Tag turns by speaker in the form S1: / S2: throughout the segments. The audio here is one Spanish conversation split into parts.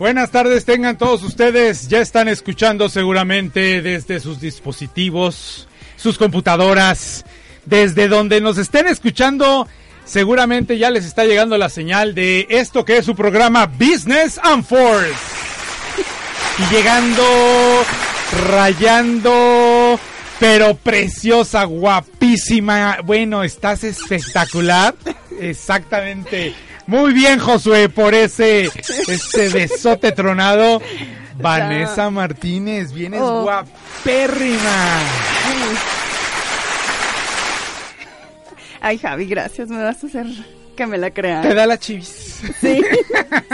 S1: Buenas tardes, tengan todos ustedes. Ya están escuchando seguramente desde sus dispositivos, sus computadoras, desde donde nos estén escuchando. Seguramente ya les está llegando la señal de esto que es su programa Business and Force. Y llegando, rayando, pero preciosa, guapísima. Bueno, estás espectacular. Exactamente. Muy bien, Josué, por ese, ese besote tronado. Vanessa Martínez, vienes
S2: Oh.
S1: guapérrima.
S2: Ay, Javi, gracias. Me vas a hacer que me la
S1: Te
S2: crea.
S1: da la chivis.
S2: Sí,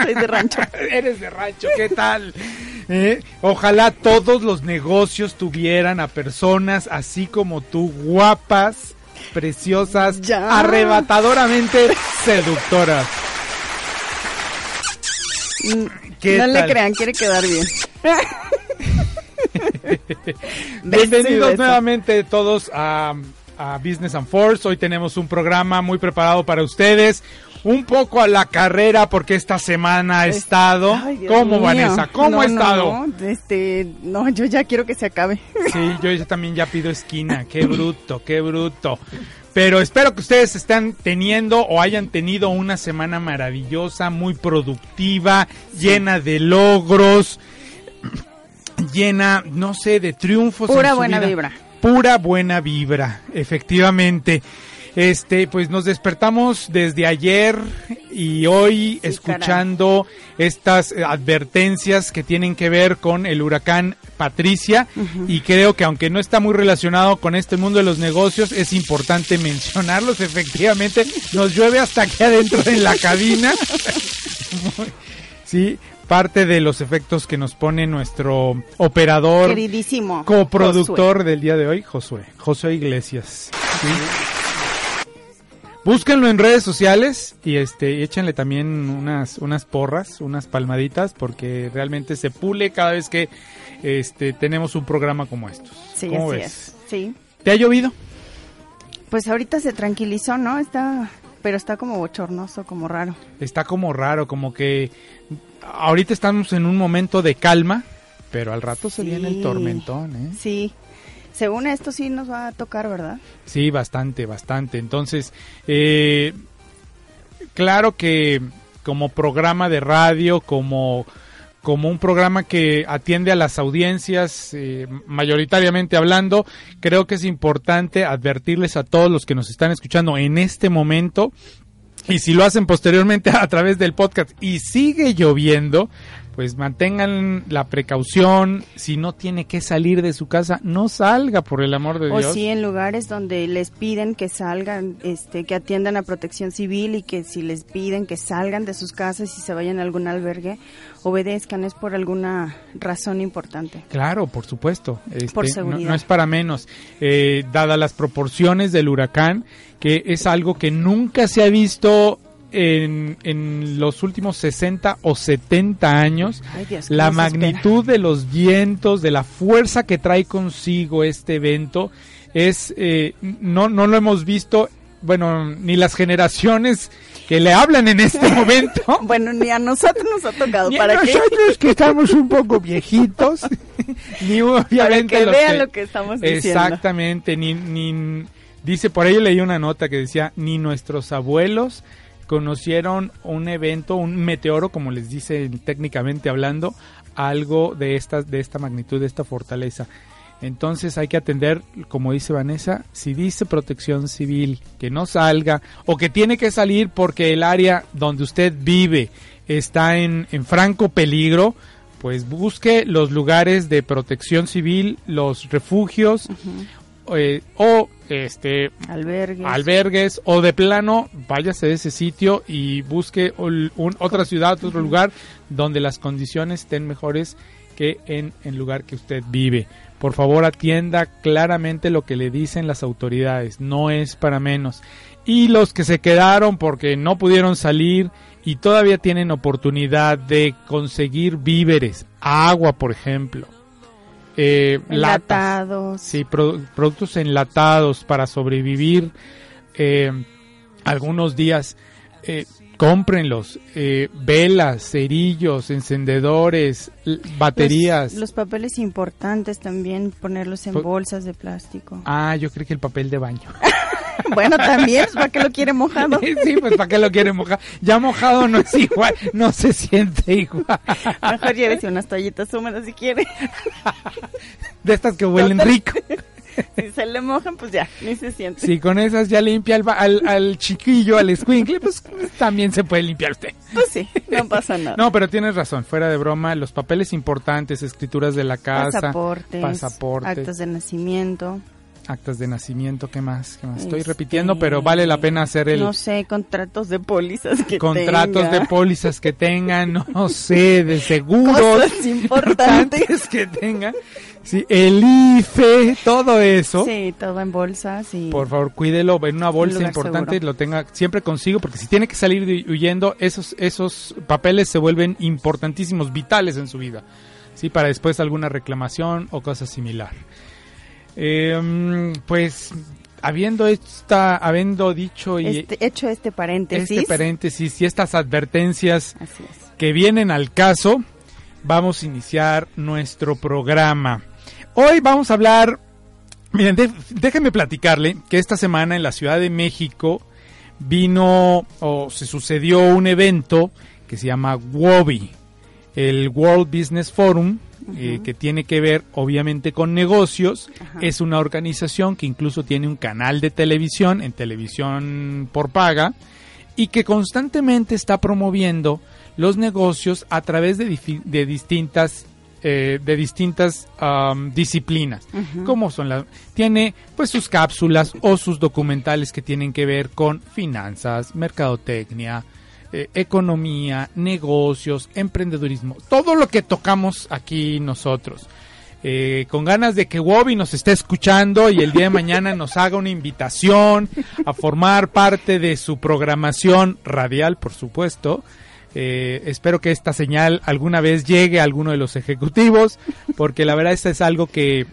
S2: soy de rancho.
S1: Eres de rancho, ¿qué tal? Eh, Ojalá todos los negocios tuvieran a personas así como tú, guapas, preciosas,
S2: Ya.
S1: arrebatadoramente seductoras.
S2: Mm,
S1: ¿Qué
S2: no le crean, quiere quedar bien.
S1: Bienvenidos nuevamente todos a, a Business and Force. Hoy tenemos un programa muy preparado para ustedes. Un poco a la carrera porque esta semana ha estado.
S2: Ay,
S1: ¿Cómo,
S2: mío.
S1: Vanessa? ¿Cómo
S2: No,
S1: ha
S2: no,
S1: estado?
S2: No, este, no, yo ya quiero que se acabe.
S1: Sí, yo ya también ya pido esquina. Qué bruto, qué bruto. Pero espero que ustedes estén teniendo o hayan tenido una semana maravillosa, muy productiva, llena de logros, llena, no sé, de triunfos. en
S2: Pura
S1: su
S2: buena
S1: vida.
S2: vibra.
S1: Pura buena vibra, efectivamente. Este, pues nos despertamos desde ayer y hoy
S2: Sí,
S1: escuchando estas eh, advertencias que tienen que ver con el huracán Patricia y creo que aunque no está muy relacionado con este mundo de los negocios, es importante mencionarlos. Efectivamente, nos llueve hasta aquí adentro en la cabina. sí, parte de los efectos que nos pone nuestro operador
S2: Queridísimo.
S1: coproductor del día de hoy, Josué. Josué Iglesias. Sí. Búsquenlo en redes sociales y este échenle también unas unas porras, unas palmaditas porque realmente se pule cada vez que este tenemos un programa como estos.
S2: Sí,
S1: ¿Cómo
S2: así
S1: ves?
S2: es. Sí.
S1: ¿Te ha llovido?
S2: Pues ahorita se tranquilizó, ¿no? Está, pero está como bochornoso, como raro.
S1: Está como raro, como que ahorita estamos en un momento de calma, pero al rato se
S2: Sí.
S1: viene el tormentón, ¿eh?
S2: Sí. Según esto sí nos va a tocar, ¿verdad?
S1: Sí, bastante, bastante. Entonces, eh, claro que como programa de radio, como, como un programa que atiende a las audiencias, eh, mayoritariamente hablando, creo que es importante advertirles a todos los que nos están escuchando en este momento. Y si lo hacen posteriormente a través del podcast y sigue lloviendo, pues mantengan la precaución. Si no tiene que salir de su casa, no salga, por el amor de
S2: O
S1: Dios.
S2: sí en lugares donde les piden que salgan, este, que atiendan a protección civil y que si les piden que salgan de sus casas y se vayan a algún albergue, obedezcan, es por alguna razón importante.
S1: Claro, por supuesto. Este,
S2: Por
S1: no-
S2: seguridad.
S1: No, es para menos. Eh, dadas las proporciones del huracán, que es algo que nunca se ha visto en, en los últimos 60 o 70 años.
S2: Ay, Dios, qué
S1: La magnitud de los vientos, de la fuerza que trae consigo este evento, es eh, no, no lo hemos visto bueno, ni las generaciones que le hablan en este momento.
S2: Bueno, ni a nosotros nos ha tocado.
S1: Ni a
S2: ¿Para qué?
S1: nosotros que estamos un poco viejitos, ni obviamente
S2: Para que vean lo que estamos diciendo.
S1: Exactamente, ni, ni dice por ahí leí una nota que decía ni nuestros abuelos conocieron un evento, un meteoro, como les dice técnicamente hablando, algo de esta, de esta magnitud, de esta fortaleza. Entonces hay que atender, como dice Vanessa, si dice protección civil que no salga o que tiene que salir porque el área donde usted vive está en, en franco peligro, pues busque los lugares de protección civil, los refugios eh, o este
S2: Albergues.
S1: albergues o de plano váyase de ese sitio y busque ol- un- otra ciudad, otro lugar donde las condiciones estén mejores que en el lugar que usted vive. Por favor atienda claramente lo que le dicen las autoridades, no es para menos. Y los que se quedaron porque no pudieron salir y todavía tienen oportunidad de conseguir víveres, agua por ejemplo, eh, latas,
S2: Enlatados.
S1: Sí, pro- productos enlatados para sobrevivir eh, algunos días. Eh, cómprenlos. Eh, velas, cerillos, encendedores, baterías.
S2: Los, los papeles importantes también, ponerlos en
S1: Po-
S2: bolsas de plástico.
S1: Ah, yo creo que el papel de baño.
S2: Bueno, también, ¿para qué lo quiere mojado?
S1: sí, pues ¿para qué lo quiere mojar? Ya mojado no es igual, no se siente igual.
S2: Mejor llévese unas toallitas húmedas si quiere.
S1: De estas que huelen rico.
S2: Si se le mojan, pues ya, ni se siente.
S1: Si con esas ya limpia al, al, al chiquillo, al escuincle, pues también se puede limpiar usted.
S2: Pues sí, no pasa nada.
S1: No, pero tienes razón, fuera de broma, los papeles importantes, escrituras de la casa,
S2: Pasaportes,
S1: pasaportes,
S2: actas de nacimiento.
S1: Actas de nacimiento, ¿qué más? ¿Qué más? Estoy
S2: este,
S1: repitiendo, pero vale la pena hacer el
S2: No sé, contratos de pólizas que
S1: contratos
S2: tenga.
S1: de pólizas que tengan, no sé, de seguros
S2: Cosas importantes.
S1: que tengan. Sí, el IFE, todo eso.
S2: Sí, todo en bolsas y...
S1: Por favor, cuídelo en una bolsa importante,
S2: seguro.
S1: lo tenga siempre consigo, porque si tiene que salir huyendo, esos, esos papeles se vuelven importantísimos, vitales en su vida, sí, para después alguna reclamación o cosa similar. Eh, pues, habiendo esta, habiendo dicho y
S2: Este- hecho este paréntesis.
S1: este paréntesis y estas advertencias
S2: es.
S1: que vienen al caso, vamos a iniciar nuestro programa. Hoy vamos a hablar, miren, de- déjenme platicarle que esta semana en la Ciudad de México vino o se sucedió un evento que se llama WOBI, el World Business Forum, eh, que tiene que ver obviamente con negocios.
S2: Ajá.
S1: Es una organización que incluso tiene un canal de televisión, en televisión por paga, y que constantemente está promoviendo los negocios a través de, distintas eh, de distintas am, disciplinas
S2: Ujú.
S1: como son las tiene pues sus cápsulas o sus documentales que tienen que ver con finanzas mercadotecnia eh, economía negocios emprendedurismo todo lo que tocamos aquí nosotros eh, con ganas de que Wobby nos esté escuchando y el día de mañana nos haga una invitación a formar parte de su programación radial, por supuesto. Eh, espero que esta señal alguna vez llegue a alguno de los ejecutivos, porque la verdad esto es algo que,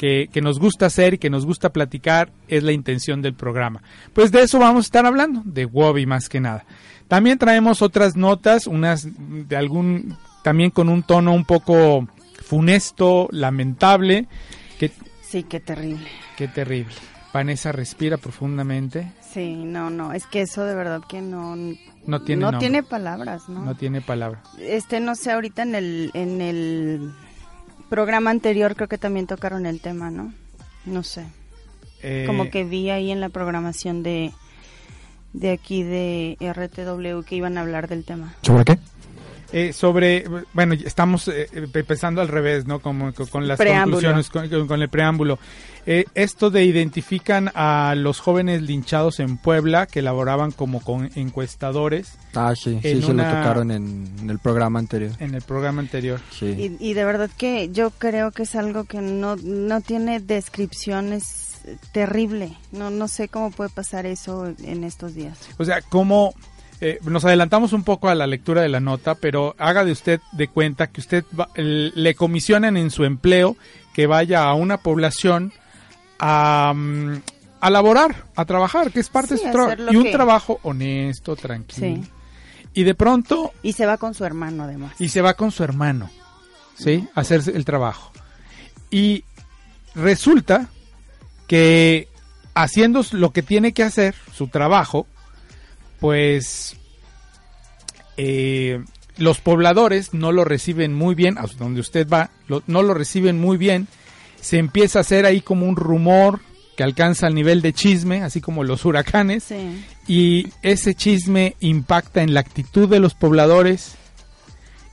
S1: que, que nos gusta hacer y que nos gusta platicar, es la intención del programa. Pues de eso vamos a estar hablando, de Wobby más que nada. También traemos otras notas, unas de algún, también con un tono un poco funesto, lamentable. Qué,
S2: Sí, qué terrible.
S1: qué terrible. Vanessa respira profundamente.
S2: Sí, no, no, es que eso de verdad que no...
S1: No tiene
S2: no
S1: nombre.
S2: tiene palabras, ¿no?
S1: No tiene palabra.
S2: Este, no sé, ahorita en el, en el programa anterior creo que también tocaron el tema, ¿no? No sé.
S1: Eh,
S2: Como que vi ahí en la programación de, de aquí de RTW que iban a hablar del tema.
S3: ¿Sobre qué?
S1: Eh, sobre, bueno, estamos eh, empezando al revés, ¿no? Como con, con las
S2: Preámbulo.
S1: conclusiones, con, el preámbulo. Eh, esto de identifican a los jóvenes linchados en Puebla que laboraban como con encuestadores
S3: Ah, sí, sí, se
S1: una-
S3: lo tocaron en, en el programa anterior.
S1: en el programa anterior.
S3: Sí.
S2: Y, y de verdad que yo creo que es algo que no, no tiene descripciones eh, terrible. No, no sé cómo puede pasar eso en estos días.
S1: O sea, como nos adelantamos un poco a la lectura de la nota, pero haga de usted de cuenta que usted va- le comisionan en su empleo que vaya a una población a, mm, a laborar, a trabajar, que es parte
S2: Sí,
S1: de su trabajo. Y un
S2: que-
S1: trabajo honesto, tranquilo.
S2: Sí.
S1: Y de pronto,
S2: Y se va con su hermano además.
S1: y se va con su hermano, ¿sí? A hacer el trabajo. Y resulta que haciendo lo que tiene que hacer, su trabajo, pues eh, los pobladores no lo reciben muy bien, a donde usted va, lo- no lo reciben muy bien, se empieza a hacer ahí como un rumor que alcanza el nivel de chisme, así como los huracanes,
S2: Sí.
S1: y ese chisme impacta en la actitud de los pobladores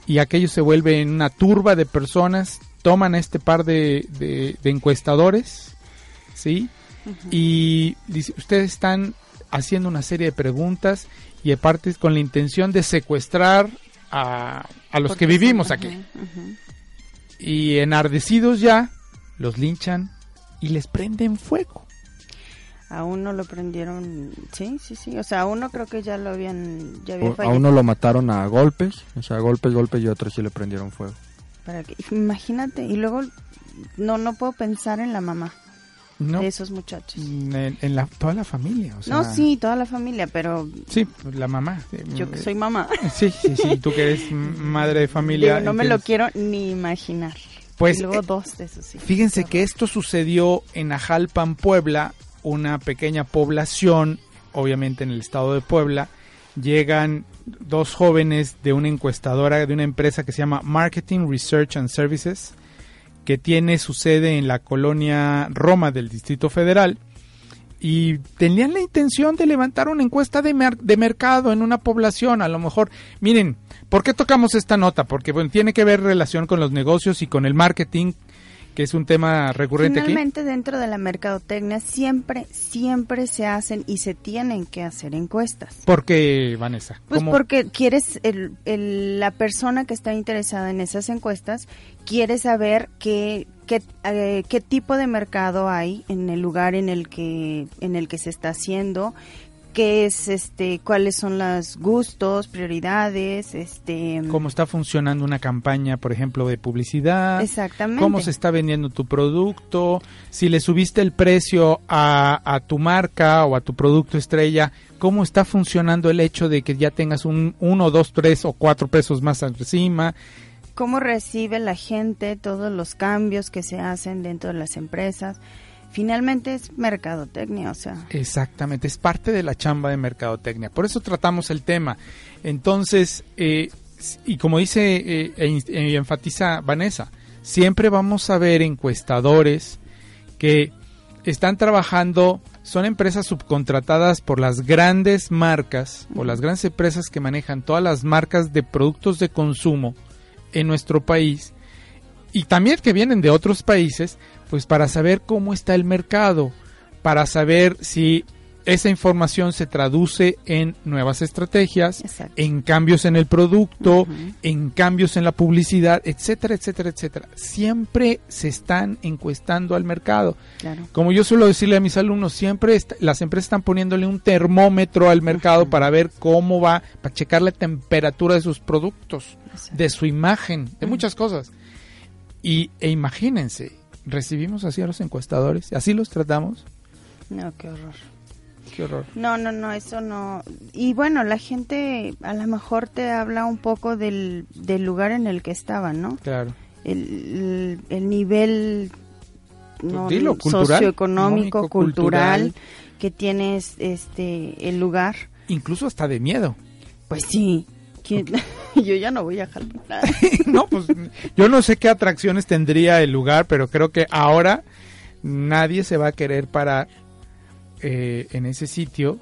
S1: y aquello se vuelve en una turba de personas, toman a este par de, de- de encuestadores, ¿sí? Y dice, ustedes están haciendo una serie de preguntas y aparte con la intención de secuestrar a, a los que vivimos
S2: sí,
S1: aquí. Y enardecidos ya, los linchan y les prenden fuego.
S2: A uno lo prendieron, sí, sí, sí. O sea, a uno creo que ya lo habían, ya había
S3: A uno lo mataron a golpes, o sea, golpes, golpes y a otro sí le prendieron fuego.
S2: Para que- imagínate, y luego no, no puedo pensar en la mamá
S1: No,
S2: de esos muchachos.
S1: en, en la, toda la familia. o
S2: no,
S1: sea,
S2: sí, toda la familia, pero
S1: Sí, pues, la mamá.
S2: yo que soy mamá,
S1: Sí, sí, sí, tú que eres madre de familia.
S2: digo, no me lo
S1: entiendes.
S2: quiero ni imaginar.
S1: Pues,
S2: y luego
S1: eh,
S2: dos de esos hijos.
S1: Fíjense que esto sucedió en Ajalpan, Puebla, una pequeña población, obviamente en el estado de Puebla. Llegan dos jóvenes de una encuestadora de una empresa que se llama Marketing Research and Services, que tiene su sede en la colonia Roma del Distrito Federal. Y tenían la intención de levantar una encuesta de, mer- de mercado en una población. A lo mejor, miren, ¿por qué tocamos esta nota? Porque bueno, tiene que ver relación con los negocios y con el marketing, que es un tema recurrente aquí.
S2: Finalmente, dentro de la mercadotecnia siempre, siempre se hacen y se tienen que hacer encuestas.
S1: ¿Por qué, Vanessa?
S2: Pues
S1: ¿Cómo?
S2: porque quieres, el, el- la persona que está interesada en esas encuestas quiere saber qué, qué, eh, qué tipo de mercado hay en el lugar en el que, en el que se está haciendo, qué es, este, cuáles son los gustos, prioridades, este,
S1: ¿Cómo está funcionando una campaña, por ejemplo, de publicidad?
S2: exactamente.
S1: cómo se está vendiendo tu producto, si le subiste el precio a, a tu marca o a tu producto estrella, cómo está funcionando el hecho de que ya tengas un uno, dos, tres o cuatro pesos más encima.
S2: cómo recibe la gente todos los cambios que se hacen dentro de las empresas. Finalmente es mercadotecnia, o sea,
S1: Exactamente, es parte de la chamba de mercadotecnia. Por eso tratamos el tema. Entonces, eh, y como dice eh, e e enfatiza Vanessa, siempre vamos a ver encuestadores que están trabajando, son empresas subcontratadas por las grandes marcas o las grandes empresas que manejan todas las marcas de productos de consumo en nuestro país y también que vienen de otros países, pues para saber cómo está el mercado, para saber si esa información se traduce en nuevas estrategias,
S2: Exacto.
S1: en cambios en el producto, en cambios en la publicidad, etcétera, etcétera, etcétera. Siempre se están encuestando al mercado.
S2: claro.
S1: Como yo suelo decirle a mis alumnos, siempre las empresas están poniéndole un termómetro al mercado para ver cómo va, para checar la temperatura de sus productos,
S2: Exacto.
S1: de su imagen, de muchas cosas. Y e imagínense, recibimos así a los encuestadores, así los tratamos.
S2: No, qué horror.
S1: Qué horror.
S2: No, no, no, eso no. Y bueno, la gente a lo mejor te habla un poco del, del lugar en el que estaban, ¿no?
S1: Claro.
S2: El, el, el nivel no,
S1: Pues dilo, cultural,
S2: socioeconómico,
S1: económico,
S2: cultural,
S1: cultural.
S2: que tienes este el lugar.
S1: Incluso hasta de miedo.
S2: Pues sí. ¿Quién- Yo ya no voy a jalar.
S1: no, pues yo no sé qué atracciones tendría el lugar, pero creo que ahora nadie se va a querer parar eh, en ese sitio,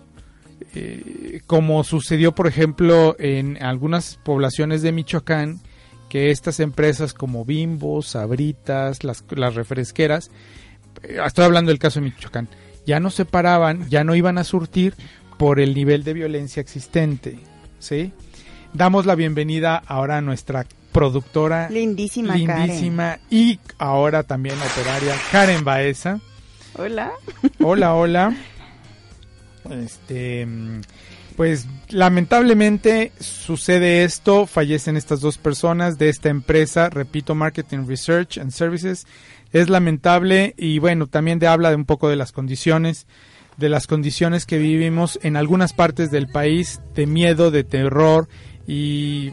S1: eh, como sucedió, por ejemplo, en algunas poblaciones de Michoacán, que estas empresas como Bimbo, Sabritas, las, las refresqueras, eh, estoy hablando del caso de Michoacán, ya no se paraban, ya no iban a surtir por el nivel de violencia existente, ¿sí? Damos la bienvenida ahora a nuestra productora
S2: Lindísima,
S1: lindísima y ahora también operaria Karen Baeza.
S2: Karen. Hola.
S1: Hola, hola. Este, pues lamentablemente sucede esto, fallecen estas dos personas de esta empresa, repito, Marketing Research and Services. Es lamentable y bueno, también de habla de un poco de las condiciones de las condiciones que vivimos en algunas partes del país de miedo, de terror y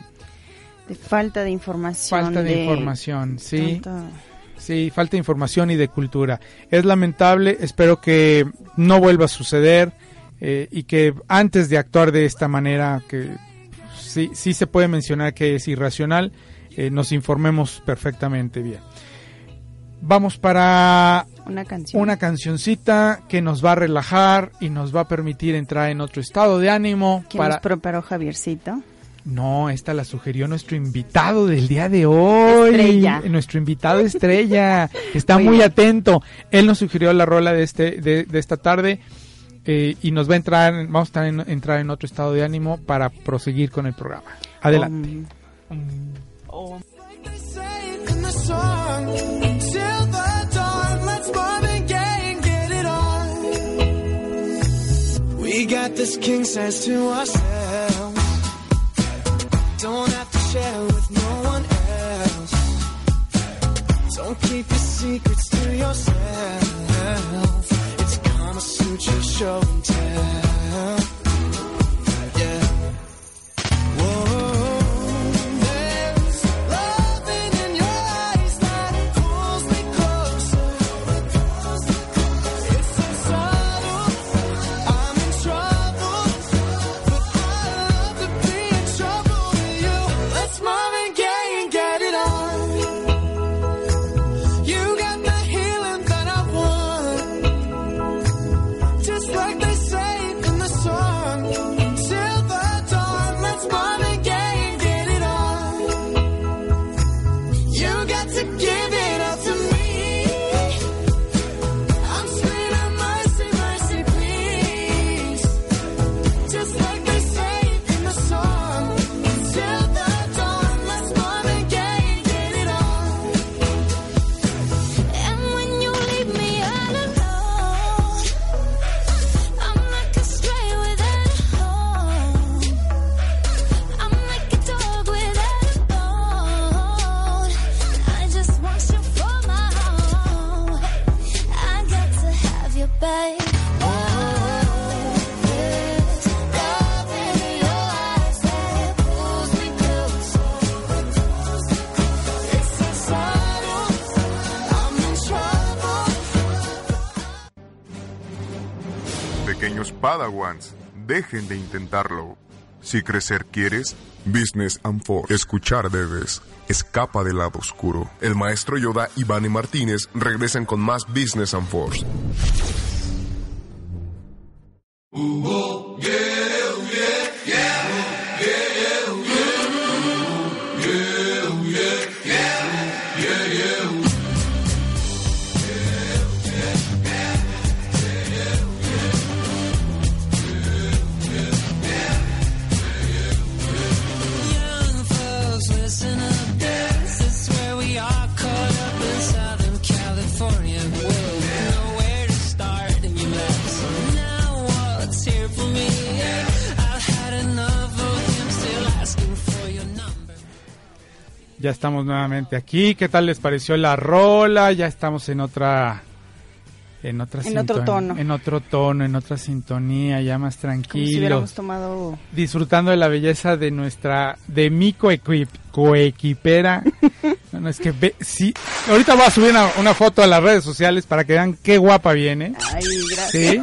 S2: De falta de información.
S1: falta de, información, sí. Sí, falta de información y de cultura. Es lamentable, espero que no vuelva a suceder eh, y que antes de actuar de esta manera, que sí, sí se puede mencionar que es irracional, eh, nos informemos perfectamente bien. Vamos para
S2: Una canción.
S1: una cancioncita que nos va a relajar y nos va a permitir entrar en otro estado de ánimo
S2: ¿Quién
S1: para
S2: nos preparó Javiercito?
S1: No, esta la sugirió nuestro invitado del día de hoy.
S2: Estrella.
S1: Nuestro invitado estrella. Está
S2: Muy
S1: atento. Él nos sugirió la rola de este de, de esta tarde eh, y nos va a entrar, vamos a estar en- entrar en otro estado de ánimo para proseguir con el programa. Adelante.
S2: Um.
S4: We got this king size to ourselves. Don't have to share with no one else. Don't keep your secrets to yourself. It's Kama Sutra show and tell.
S5: Dejen de intentarlo. Si crecer quieres, Business and Force. Escuchar debes. Escapa del lado oscuro. El maestro Yoda y Vane Martínez regresan con más Business and Force.
S1: Ya estamos nuevamente aquí. ¿Qué tal les pareció la rola? Ya estamos en otra en otra
S2: En otro tono.
S1: en otro tono, en otra sintonía, ya más
S2: como si hubiéramos tomado
S1: disfrutando de la belleza de nuestra de mi coequip- coequipera. no, no, es que ve, sí, ahorita voy a subir una, una foto a las redes sociales para que vean qué guapa viene.
S2: Ay, gracias.
S1: Sí.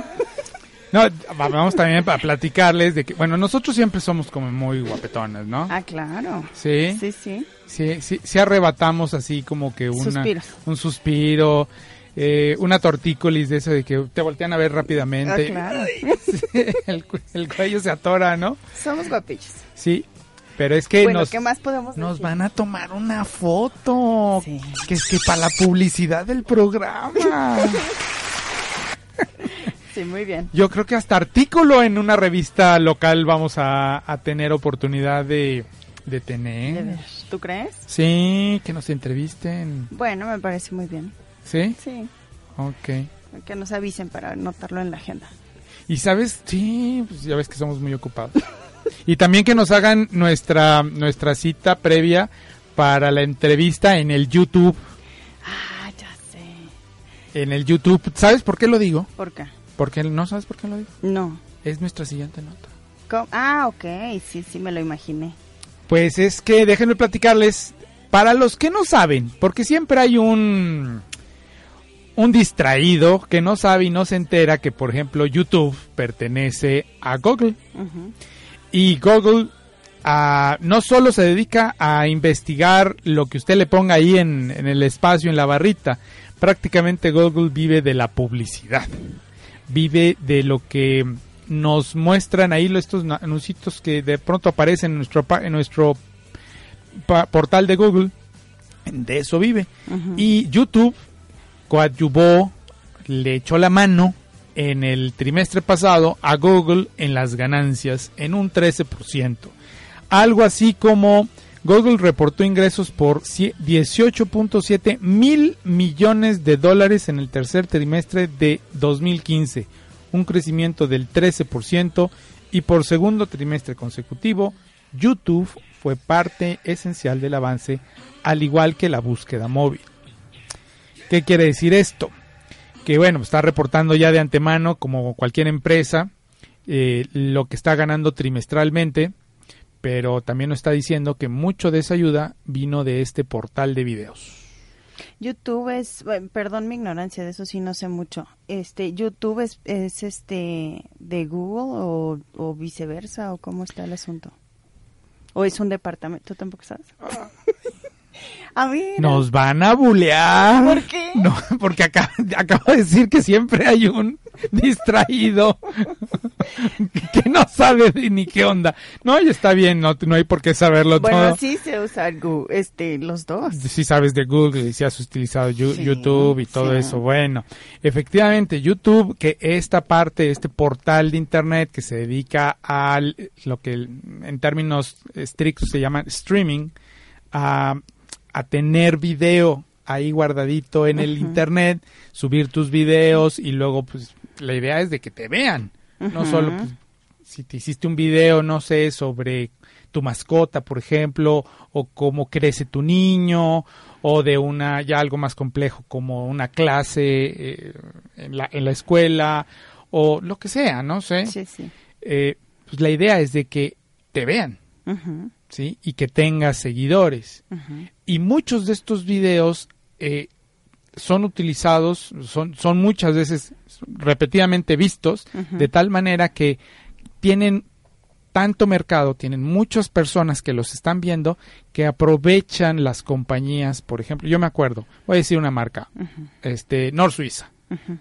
S1: No, va- vamos también para platicarles de que, bueno, nosotros siempre somos como muy guapetonas, ¿no?
S2: Ah, claro.
S1: Sí.
S2: Sí, sí.
S1: Sí, sí, sí arrebatamos así como que una,
S2: Suspiros.
S1: un suspiro, eh, una tortícolis de eso de que te voltean a ver
S2: Ah,
S1: rápidamente.
S2: claro.
S1: Sí, el, cu- el cuello se atora, ¿no?
S2: Somos guapillos.
S1: Sí, pero es que
S2: bueno,
S1: nos,
S2: ¿qué más podemos
S1: nos
S2: decir?
S1: van a tomar una foto.
S2: Sí.
S1: Que es que para la publicidad del programa.
S2: Sí, muy bien.
S1: Yo creo que hasta artículo en una revista local vamos a, a tener oportunidad de, de tener.
S2: De. ¿Tú crees?
S1: Sí, que nos entrevisten.
S2: Bueno, me parece muy bien.
S1: ¿Sí?
S2: Sí.
S1: Ok.
S2: Que nos avisen para anotarlo en la agenda.
S1: Y sabes, sí, pues ya ves que somos muy ocupados. y también que nos hagan nuestra, nuestra cita previa para la entrevista en el YouTube.
S2: Ah, ya sé.
S1: En el YouTube. ¿Sabes por qué lo digo?
S2: ¿Por qué?
S1: ¿Por qué? ¿No sabes por qué lo digo?
S2: No.
S1: Es nuestra siguiente nota.
S2: ¿Cómo? Ah, ok, sí, sí, me lo imaginé.
S1: Pues es que déjenme platicarles, para los que no saben, porque siempre hay un un distraído que no sabe y no se entera que, por ejemplo, YouTube pertenece a Google. Y Google ah, no solo se dedica a investigar lo que usted le ponga ahí en, en el espacio, en la barrita, prácticamente Google vive de la publicidad, vive de lo que nos muestran ahí estos anuncios que de pronto aparecen en nuestro, en nuestro portal de Google, de eso vive. Y YouTube coadyuvó, le echó la mano en el trimestre pasado a Google en las ganancias en un 13%. Algo así como Google reportó ingresos por cie- 18.7 mil millones de dólares en el tercer trimestre de 2015, un crecimiento del 13% y por segundo trimestre consecutivo, YouTube fue parte esencial del avance, al igual que la búsqueda móvil. ¿Qué quiere decir esto? Que bueno, está reportando ya de antemano, como cualquier empresa, eh, lo que está ganando trimestralmente, pero también nos está diciendo que mucho de esa ayuda vino de este portal de videos.
S2: YouTube es, perdón mi ignorancia, de eso sí no sé mucho. Este, YouTube es, es este de Google o, o viceversa o cómo está el asunto. O es un departamento, ¿tú tampoco sabes? A ver.
S1: Nos van a bulear.
S2: ¿Por qué?
S1: No, porque acá, acabo de decir que siempre hay un distraído que no sabe ni qué onda. No, y está bien, no, no hay por qué saberlo
S2: Bueno,
S1: todo.
S2: sí se usa Google, este, los dos.
S1: si sabes de Google y si has utilizado
S2: Sí,
S1: YouTube y todo
S2: sí.
S1: eso. Bueno, efectivamente, YouTube, que esta parte, este portal de Internet que se dedica a lo que en términos estrictos se llama streaming, a, a tener video ahí guardadito en el. Internet, subir tus videos y luego, pues, la idea es de que te vean. No solo, pues, si te hiciste un video, no sé, sobre tu mascota, por ejemplo, o cómo crece tu niño, o de una ya algo más complejo como una clase eh, en, la, en la escuela, o lo que sea, no sé.
S2: Sí, sí.
S1: Eh, pues la idea es de que te vean, ¿sí? Y que tengas seguidores. Y muchos de estos videos eh, son utilizados, son, son muchas veces repetidamente vistos, de tal manera que tienen tanto mercado, tienen muchas personas que los están viendo que aprovechan las compañías, por ejemplo, yo me acuerdo, voy a decir una marca, este, Nor Suiza,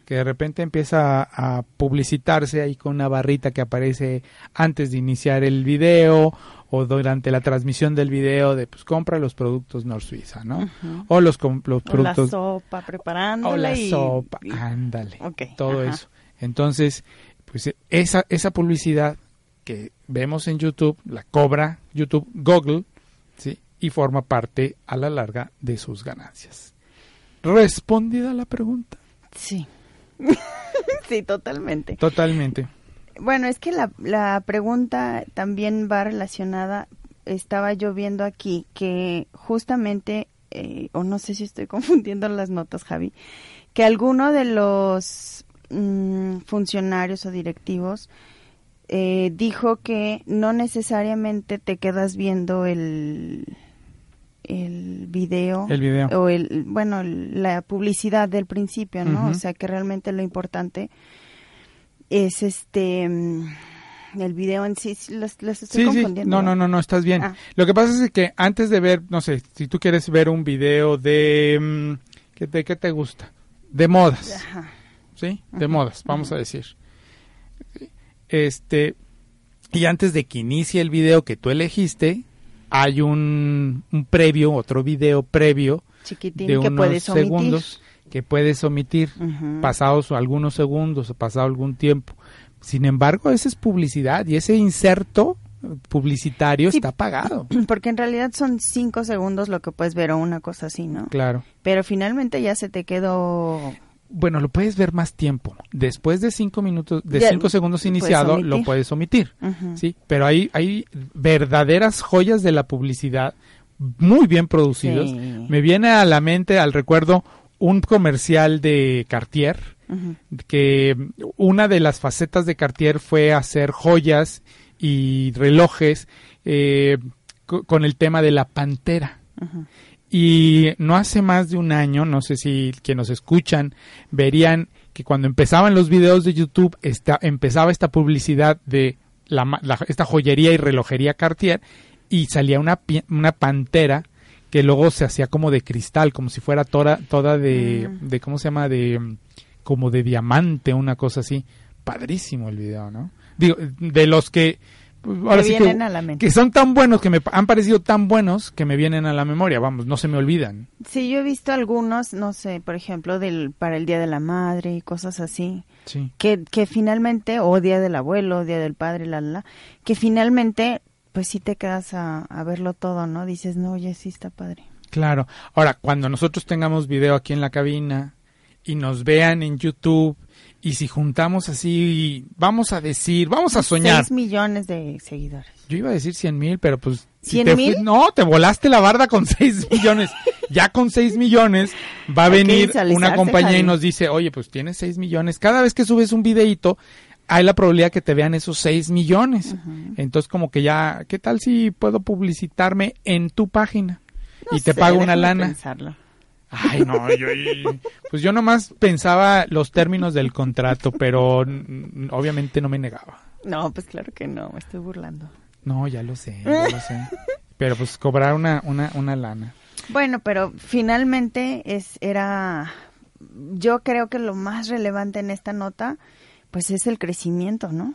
S1: que de repente empieza a, a publicitarse ahí con una barrita que aparece antes de iniciar el video o durante la transmisión del video de pues compra los productos Nor Suiza, ¿no? O los, los
S2: O la
S1: productos
S2: sopa preparándola
S1: o la
S2: y-
S1: sopa, ándale,
S2: Ok,
S1: todo
S2: ajá.
S1: eso. Entonces, pues esa esa publicidad que vemos en YouTube la cobra YouTube Google, sí, y forma parte a la larga de sus ganancias. Respondida la pregunta.
S2: Sí. sí, totalmente.
S1: Totalmente.
S2: Bueno, es que la, la pregunta también va relacionada, estaba yo viendo aquí que justamente, eh, o no sé si estoy confundiendo las notas, Javi, que alguno de los mm, funcionarios o directivos eh, dijo que no necesariamente te quedas viendo el el video
S1: El video.
S2: o el bueno la publicidad del principio no o sea que realmente lo importante es este mm, el video en sí los, los estoy
S1: Sí, sí,
S2: confundiendo
S1: no, no, no, no, estás bien.
S2: Ah.
S1: Lo que pasa es que antes de ver, no sé, si tú quieres ver un video de... mm, ¿Qué te, qué te gusta? De modas.
S2: Ajá.
S1: ¿sí? De modas, vamos a decir. Este, y antes de que inicie el video que tú elegiste, hay un, un previo, otro video previo
S2: chiquitín
S1: de
S2: que
S1: unos
S2: puedes
S1: segundos que puedes omitir,
S2: Ujú.
S1: pasados algunos segundos o pasado algún tiempo. Sin embargo, esa es publicidad y ese inserto publicitario
S2: Sí.
S1: está pagado.
S2: porque en realidad son cinco segundos lo que puedes ver o una cosa así no
S1: Claro.
S2: pero finalmente ya se te quedó
S1: Bueno, lo puedes ver más tiempo. Después de cinco minutos, de
S2: Ya,
S1: cinco segundos
S2: puedes
S1: iniciado, lo puedes omitir. Sí, pero hay, hay verdaderas joyas de la publicidad muy bien producidos.
S2: Sí.
S1: Me viene a la mente, al recuerdo, un comercial de Cartier, que una de las facetas de Cartier fue hacer joyas y relojes eh, co- con el tema de la pantera. Y no hace más de un año, no sé si quienes nos escuchan verían que cuando empezaban los videos de YouTube esta, empezaba esta publicidad de la, la- esta joyería y relojería Cartier y salía una, una pantera que luego se hacía como de cristal, como si fuera toda, toda de,
S2: Mm.
S1: de, ¿cómo se llama? De, como de diamante, una cosa así. Padrísimo el video, ¿no? Digo, de los que... ahora sí que-
S2: a la mente.
S1: que son tan buenos, que me han parecido tan buenos que me vienen a la memoria, vamos, no se me olvidan.
S2: Sí, yo he visto algunos, no sé, por ejemplo, del para el Día de la Madre y cosas así,
S1: Sí.
S2: que, que finalmente, o Día del Abuelo, Día del Padre, la, la, que finalmente, pues sí te quedas a, a verlo todo, ¿no? Dices, no, oye, sí está padre.
S1: Claro. Ahora, cuando nosotros tengamos video aquí en la cabina y nos vean en YouTube y si juntamos así, vamos a decir, vamos a soñar.
S2: Seis millones de seguidores.
S1: Yo iba a decir 100 mil, pero pues... si
S2: ¿Cien
S1: te
S2: mil?
S1: fui- no, te volaste la barda con 6 millones. ya con 6 millones va a venir una compañía y
S2: Javi.
S1: nos dice, oye, pues tienes 6 millones. Cada vez que subes un videíto, hay la probabilidad que te vean esos 6 millones. Entonces como que ya, ¿qué tal si puedo publicitarme en tu página?
S2: No
S1: y te
S2: sé,
S1: pago una lana.
S2: pensarlo.
S1: Ay, no, yo, pues yo nomás pensaba los términos del contrato, pero obviamente no me negaba.
S2: No, pues claro que no, me estoy burlando.
S1: No, ya lo sé, ya lo sé. Pero pues cobrar una, una, una lana.
S2: Bueno, pero finalmente es era yo creo que lo más relevante en esta nota pues es el crecimiento, ¿no?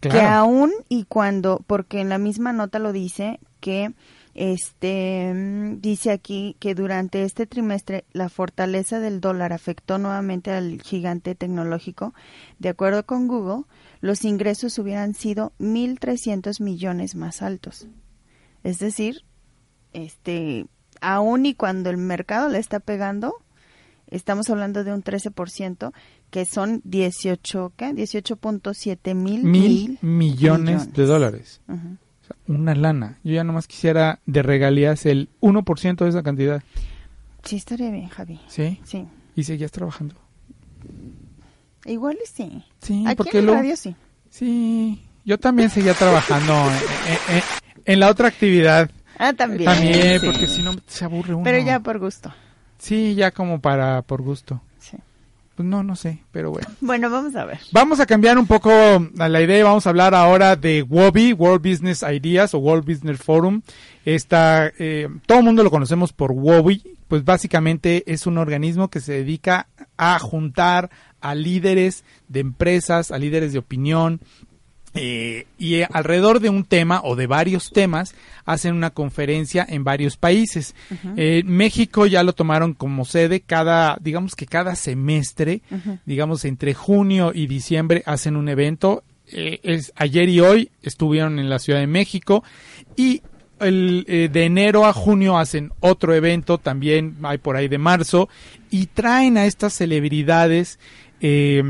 S2: Que aún y cuando porque en la misma nota lo dice que este mm, dice aquí que durante este trimestre la fortaleza del dólar afectó nuevamente al gigante tecnológico. De acuerdo con Google, los ingresos hubieran sido 1.300 millones más altos. Es decir, este, aún y cuando el mercado le está pegando, estamos hablando de un 13%, que son 18, ¿qué? 18.7 mil,
S1: Mil millones, de dólares.
S2: Ujú.
S1: O sea, una lana. Yo ya nomás quisiera de regalías el 1% de esa cantidad.
S2: Sí, estaría bien, Javi.
S1: ¿Sí?
S2: Sí.
S1: ¿Y seguías trabajando?
S2: Igual sí.
S1: Sí,
S2: Aquí
S1: porque
S2: en el
S1: lo...
S2: radio sí.
S1: Sí, yo también seguía trabajando en, en- en la otra actividad.
S2: Ah, también.
S1: También,
S2: sí.
S1: porque si no se aburre uno.
S2: Pero ya por gusto.
S1: Sí, ya como para, por gusto. Pues no, no sé, pero bueno.
S2: Bueno, vamos a ver.
S1: Vamos a cambiar un poco la idea y vamos a hablar ahora de WOBI, World Business Ideas o World Business Forum. Esta, eh, todo el mundo lo conocemos por WOBI, pues básicamente es un organismo que se dedica a juntar a líderes de empresas, a líderes de opinión, eh, y eh, alrededor de un tema o de varios temas hacen una conferencia en varios países. Eh, México ya lo tomaron como sede cada, digamos que cada semestre, digamos entre junio y diciembre hacen un evento. Eh, es, ayer y hoy estuvieron en la Ciudad de México y el, eh, de enero a junio hacen otro evento, también hay por ahí de marzo, y traen a estas celebridades eh,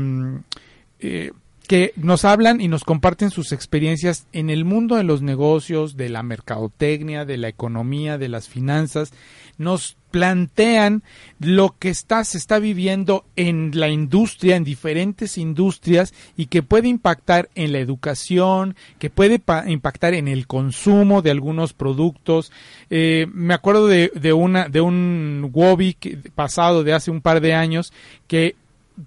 S1: eh, que nos hablan y nos comparten sus experiencias en el mundo de los negocios, de la mercadotecnia, de la economía, de las finanzas, nos plantean lo que está, se está viviendo en la industria, en diferentes industrias y que puede impactar en la educación, que puede pa- impactar en el consumo de algunos productos. Eh, me acuerdo de, una, de un Wobi que- pasado de hace un par de años que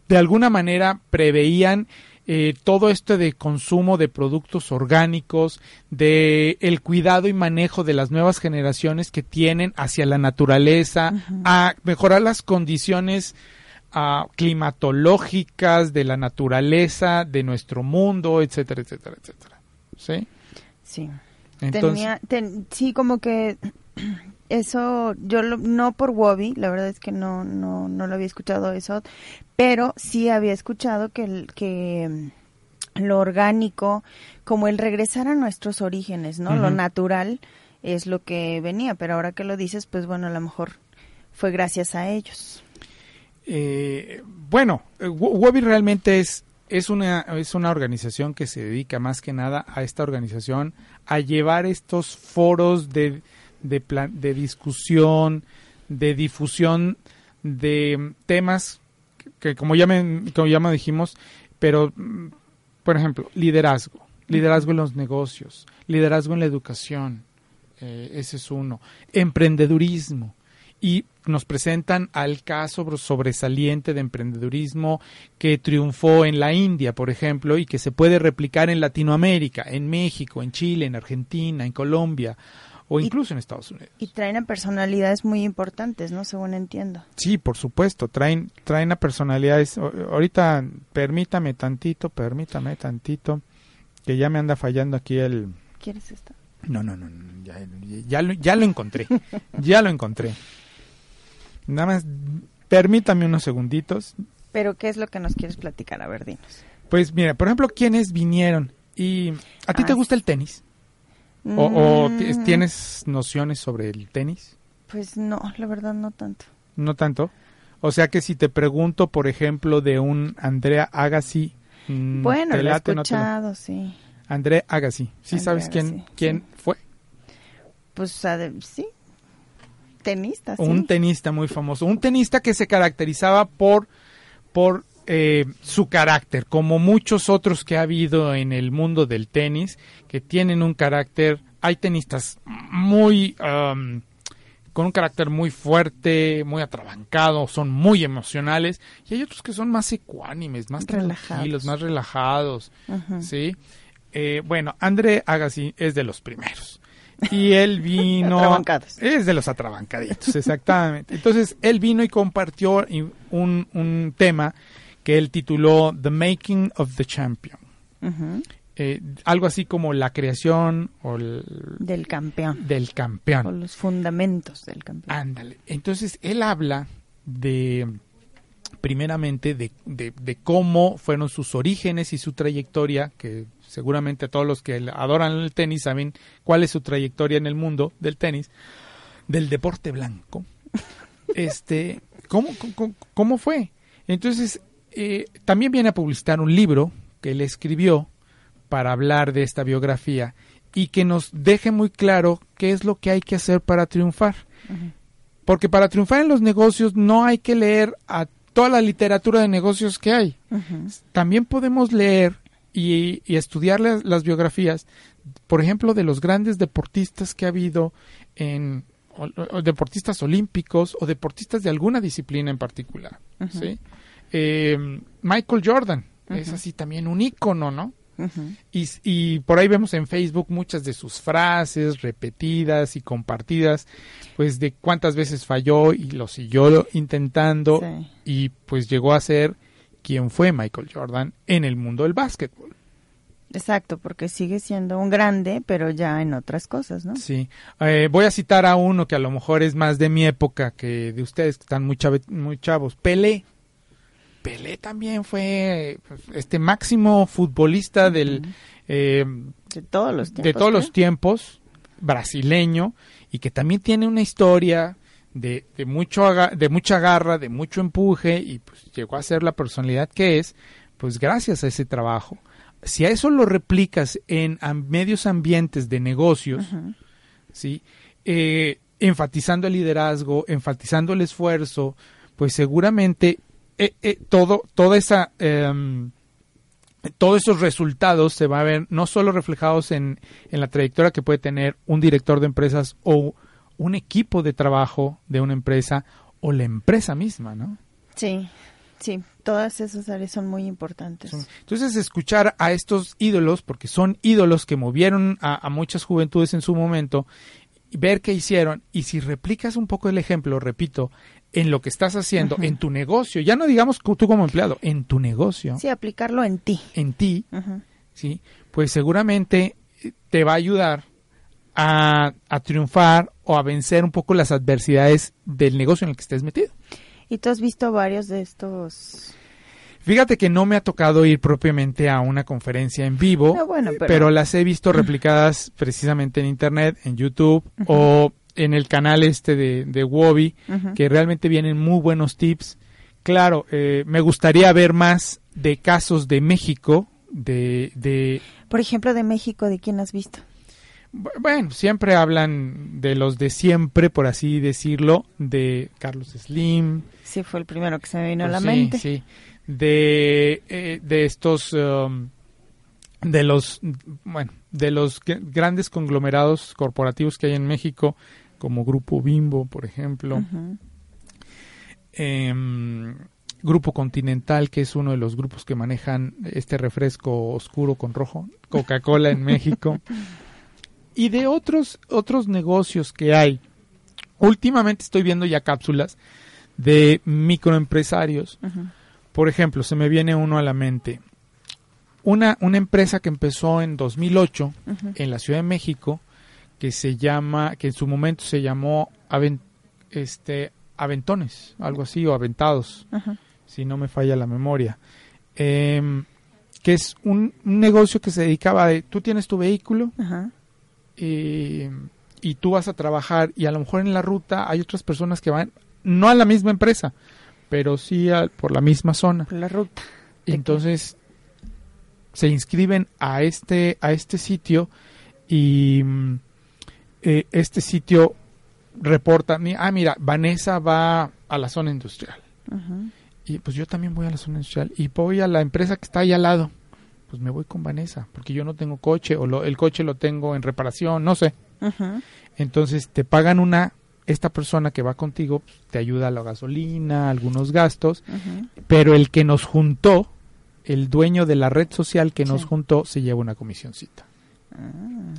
S1: de alguna manera preveían eh, todo esto de consumo de productos orgánicos, de el cuidado y manejo de las nuevas generaciones que tienen hacia la naturaleza, a mejorar las condiciones ah, climatológicas de la naturaleza, de nuestro mundo, etcétera, etcétera, etcétera. ¿Sí?
S2: Sí.
S1: Entonces,
S2: Tenía, ten- sí, como que eso, yo lo- no por Wobby, la verdad es que no, no, no lo había escuchado eso, pero sí había escuchado que, el- que mm, lo orgánico, como el regresar a nuestros orígenes, ¿no? Lo natural es lo que venía, pero ahora que lo dices, pues bueno, a lo mejor fue gracias a ellos.
S1: Eh, bueno, eh, Wo- Wobi realmente es, es, una, es una organización que se dedica más que nada a esta organización a llevar estos foros de, de, plan- de discusión, de difusión de temas que, como ya me, como ya me dijimos, pero, mm, por ejemplo, liderazgo, liderazgo en los negocios, liderazgo en la educación, eh, ese es uno, emprendedurismo, y nos presentan al caso sobresaliente de emprendedurismo que triunfó en la India, por ejemplo, y que se puede replicar en Latinoamérica, en México, en Chile, en Argentina, en Colombia o
S2: Y-
S1: incluso en Estados Unidos.
S2: Y traen a personalidades muy importantes, ¿no? Según entiendo.
S1: Sí, por supuesto, traen, traen a personalidades. Ahorita, permítame tantito, permítame tantito, que ya me anda fallando aquí el...
S2: ¿Quieres esto?
S1: No, no, no, no, ya, ya lo, ya lo encontré, ya lo encontré. Nada más, permítame unos segunditos.
S2: Pero, ¿qué es lo que nos quieres platicar? A ver, dinos.
S1: Pues mira, por ejemplo, ¿quiénes vinieron? ¿Y a ti
S2: Ah,
S1: te gusta el tenis? ¿O,
S2: Mm,
S1: tienes nociones sobre el tenis?
S2: Pues no, la verdad no tanto.
S1: No tanto. O sea que si te pregunto, por ejemplo, de un Andrea Agassi, mm,
S2: Bueno,
S1: ¿te
S2: lo he
S1: no te
S2: escuchado, sí.
S1: Andrea Agassi. ¿Sí sabes quién,
S2: Agassi,
S1: quién
S2: sí.
S1: fue?
S2: Pues sí. Tenista, sí.
S1: Un tenista muy famoso. Un tenista que se caracterizaba por, por eh, su carácter, como muchos otros que ha habido en el mundo del tenis, que tienen un carácter. Hay tenistas muy. am, con un carácter muy fuerte, muy atrabancado, son muy emocionales, y hay otros que son más ecuánimes, más
S2: Relajados.
S1: más relajados. ¿sí? Eh, bueno, André Agassi es de los primeros. Y él vino...
S2: Atrabancados.
S1: Es de los atrabancaditos, exactamente. Entonces, él vino y compartió un, un tema que él tituló The Making of the Champion. Eh, algo así como la creación o el-
S2: Del campeón.
S1: del
S2: O
S1: campeón.
S2: los fundamentos del campeón.
S1: Ándale. Entonces, él habla de, primeramente, de, de- de cómo fueron sus orígenes y su trayectoria, que seguramente todos los que adoran el tenis saben cuál es su trayectoria en el mundo del tenis, del deporte blanco. Este, ¿cómo, cómo, cómo fue? Entonces, eh, también viene a publicitar un libro que él escribió para hablar de esta biografía y que nos deje muy claro qué es lo que hay que hacer para triunfar. Porque para triunfar en los negocios no hay que leer a toda la literatura de negocios que hay. También podemos leer y, y estudiar las, las biografías, por ejemplo, de los grandes deportistas que ha habido en o- o deportistas olímpicos o deportistas de alguna disciplina en particular. ¿sí? Eh, Michael Jordan es así también un ícono, ¿no? Y, y por ahí vemos en Facebook muchas de sus frases repetidas y compartidas, pues de cuántas veces falló y lo siguió intentando
S2: Sí.
S1: y pues llegó a ser quien fue Michael Jordan en el mundo del básquetbol.
S2: Exacto, porque sigue siendo un grande, pero ya en otras cosas, ¿no?
S1: Sí. Eh, voy a citar a uno que a lo mejor es más de mi época que de ustedes que están muy, chave- muy chavos. Pelé. Pelé también fue pues, este máximo futbolista del... eh,
S2: De todos los tiempos.
S1: de todos los tiempos, brasileño, y que también tiene una historia de, de, mucho de mucha garra, de mucho empuje, y pues llegó a ser la personalidad que es, pues gracias a ese trabajo. Si a eso lo replicas en medios ambientes de negocios. ¿sí? Eh, enfatizando el liderazgo, enfatizando el esfuerzo, pues seguramente eh, eh, todo, toda esa, em, todos esos resultados se va a ver no solo reflejados en, en la trayectoria que puede tener un director de empresas o un equipo de trabajo de una empresa o la empresa misma, ¿no?
S2: Sí, sí, todas esas áreas son muy importantes.
S1: Entonces, escuchar a estos ídolos, porque son ídolos que movieron a, a muchas juventudes en su momento, ver qué hicieron, y si replicas un poco el ejemplo, repito, en lo que estás haciendo, en tu negocio, ya no digamos tú como empleado, en tu negocio,
S2: Sí, aplicarlo en ti.
S1: en ti. ¿sí? Pues seguramente eh, te va a ayudar a, a triunfar o a vencer un poco las adversidades del negocio en el que estés metido.
S2: Y tú has visto varios de estos.
S1: Fíjate que no me ha tocado ir propiamente a una conferencia en vivo,
S2: No, bueno, pero-
S1: pero... las he visto replicadas precisamente en internet, en YouTube o en el canal este de, de Wobby, que realmente vienen muy buenos tips. Claro, eh, me gustaría ver más de casos de México, de, de
S2: Por ejemplo, de México, ¿de quién has visto?
S1: Bu- Bueno, siempre hablan de los de siempre, por así decirlo, de Carlos Slim,
S2: Sí, fue el primero que se me vino a la
S1: Pues sí,
S2: mente.
S1: sí. De, eh, de estos, um, de los, bueno, de los gr- grandes conglomerados corporativos que hay en México, como Grupo Bimbo, por ejemplo, em, Grupo Continental, que es uno de los grupos que manejan este refresco oscuro con rojo, Coca-Cola en México, y de otros, otros negocios que hay. Últimamente estoy viendo ya cápsulas de microempresarios. Por ejemplo, se me viene uno a la mente. Una, una empresa que empezó en 2008
S2: Ujú.
S1: en la Ciudad de México, que se llama, que en su momento se llamó este, Aventones, algo así, o Aventados,
S2: Ajá.
S1: si no me falla la memoria. Em, que es un, un negocio que se dedicaba de, tú tienes tu vehículo
S2: Ajá.
S1: y, y tú vas a trabajar y a lo mejor en la ruta hay otras personas que van, no a la misma empresa, pero sí a- por la misma zona.
S2: Por la ruta.
S1: Y
S2: ¿De
S1: entonces se inscriben a este a este sitio y mm, eh, este sitio reporta ah mira Vanessa va a la zona industrial y pues yo también voy a la zona industrial y voy a la empresa que está ahí al lado pues me voy con Vanessa porque yo no tengo coche o lo- el coche lo tengo en reparación no sé entonces te pagan una esta persona que va contigo pues, te ayuda a la gasolina algunos gastos pero el que nos juntó, el dueño de la red social que nos
S2: Sí.
S1: juntó, se lleva una comisioncita.
S2: Ah.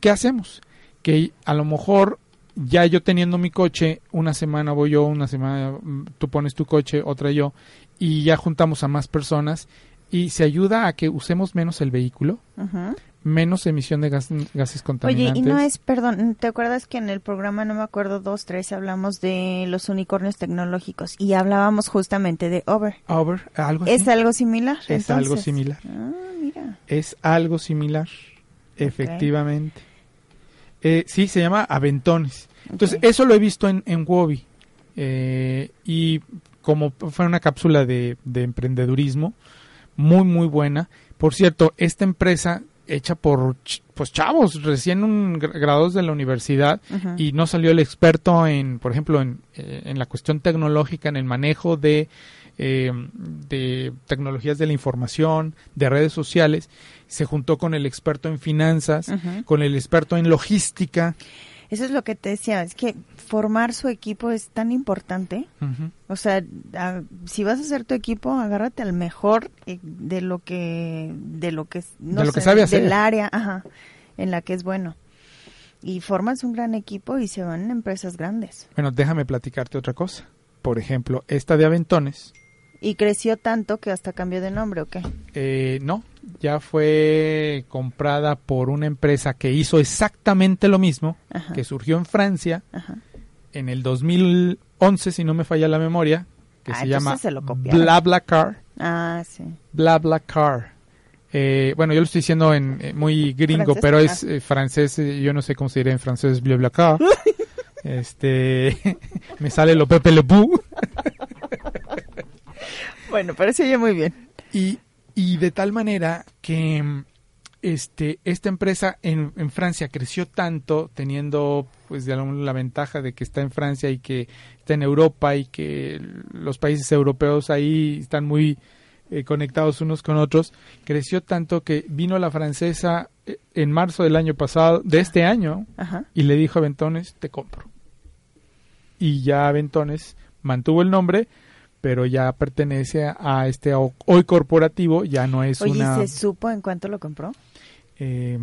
S1: ¿Qué hacemos? Que a lo mejor ya yo teniendo mi coche, una semana voy yo, una semana mm, tú pones tu coche, otra yo, y ya juntamos a más personas y se ayuda a que usemos menos el vehículo, menos emisión de gas- gases
S2: Oye,
S1: contaminantes.
S2: y no es, perdón, ¿te acuerdas que en el programa, no me acuerdo, dos, tres, hablamos de los unicornios tecnológicos y hablábamos justamente de Over?
S1: Over, algo así.
S2: ¿Es algo similar?
S1: Es algo similar.
S2: Ah, mira.
S1: Es algo similar, efectivamente. Eh, sí, se llama Aventones. Entonces, eso lo he visto en, en Wobby. Eh, y como fue una cápsula de, de emprendedurismo, muy, muy buena. Por cierto, esta empresa hecha por pues chavos recién un, gra- graduados de la universidad y no salió el experto en, por ejemplo, en, eh, en la cuestión tecnológica, en el manejo de, eh, de tecnologías de la información, de redes sociales, se juntó con el experto en finanzas, con el experto en logística.
S2: Eso es lo que te decía, es que formar su equipo es tan importante. O sea, a- si vas a hacer tu equipo, agárrate al mejor eh, de lo que de lo que no
S1: De lo que
S2: sé,
S1: sabe hacer.
S2: del área, ajá, en la que es bueno. Y formas un gran equipo y se van a empresas grandes.
S1: Bueno, déjame platicarte otra cosa. Por ejemplo, esta de Aventones,
S2: Y creció tanto que hasta cambió de nombre, ¿o qué?
S1: eh, no, ya fue comprada por una empresa que hizo exactamente lo mismo,
S2: Ajá.
S1: que surgió en Francia
S2: Ajá.
S1: en el 2011, si no me falla la memoria, que
S2: Ah,
S1: se llama
S2: se.
S1: BlaBlaCar.
S2: Ah, sí.
S1: BlaBlaCar. Eh, bueno, yo lo estoy diciendo en eh, muy gringo,
S2: Francés,
S1: pero es eh, francés, eh, yo no sé cómo se diría en francés, BlaBlaCar. este, me sale lo Pepe Le Pew.
S2: Bueno, parece muy bien.
S1: Y, y de tal manera que este, esta empresa en, en Francia creció tanto, teniendo pues de alguna la ventaja de que está en Francia y que está en Europa y que los países europeos ahí están muy eh, conectados unos con otros, creció tanto que vino la francesa eh, en marzo del año pasado, de este año,
S2: Ajá.
S1: y le dijo a Ventones, te compro. Y ya Ventones mantuvo el nombre, pero ya pertenece a este ho- hoy corporativo, ya no es
S2: Oye,
S1: una...
S2: ¿se supo en cuánto lo compró?
S1: eh,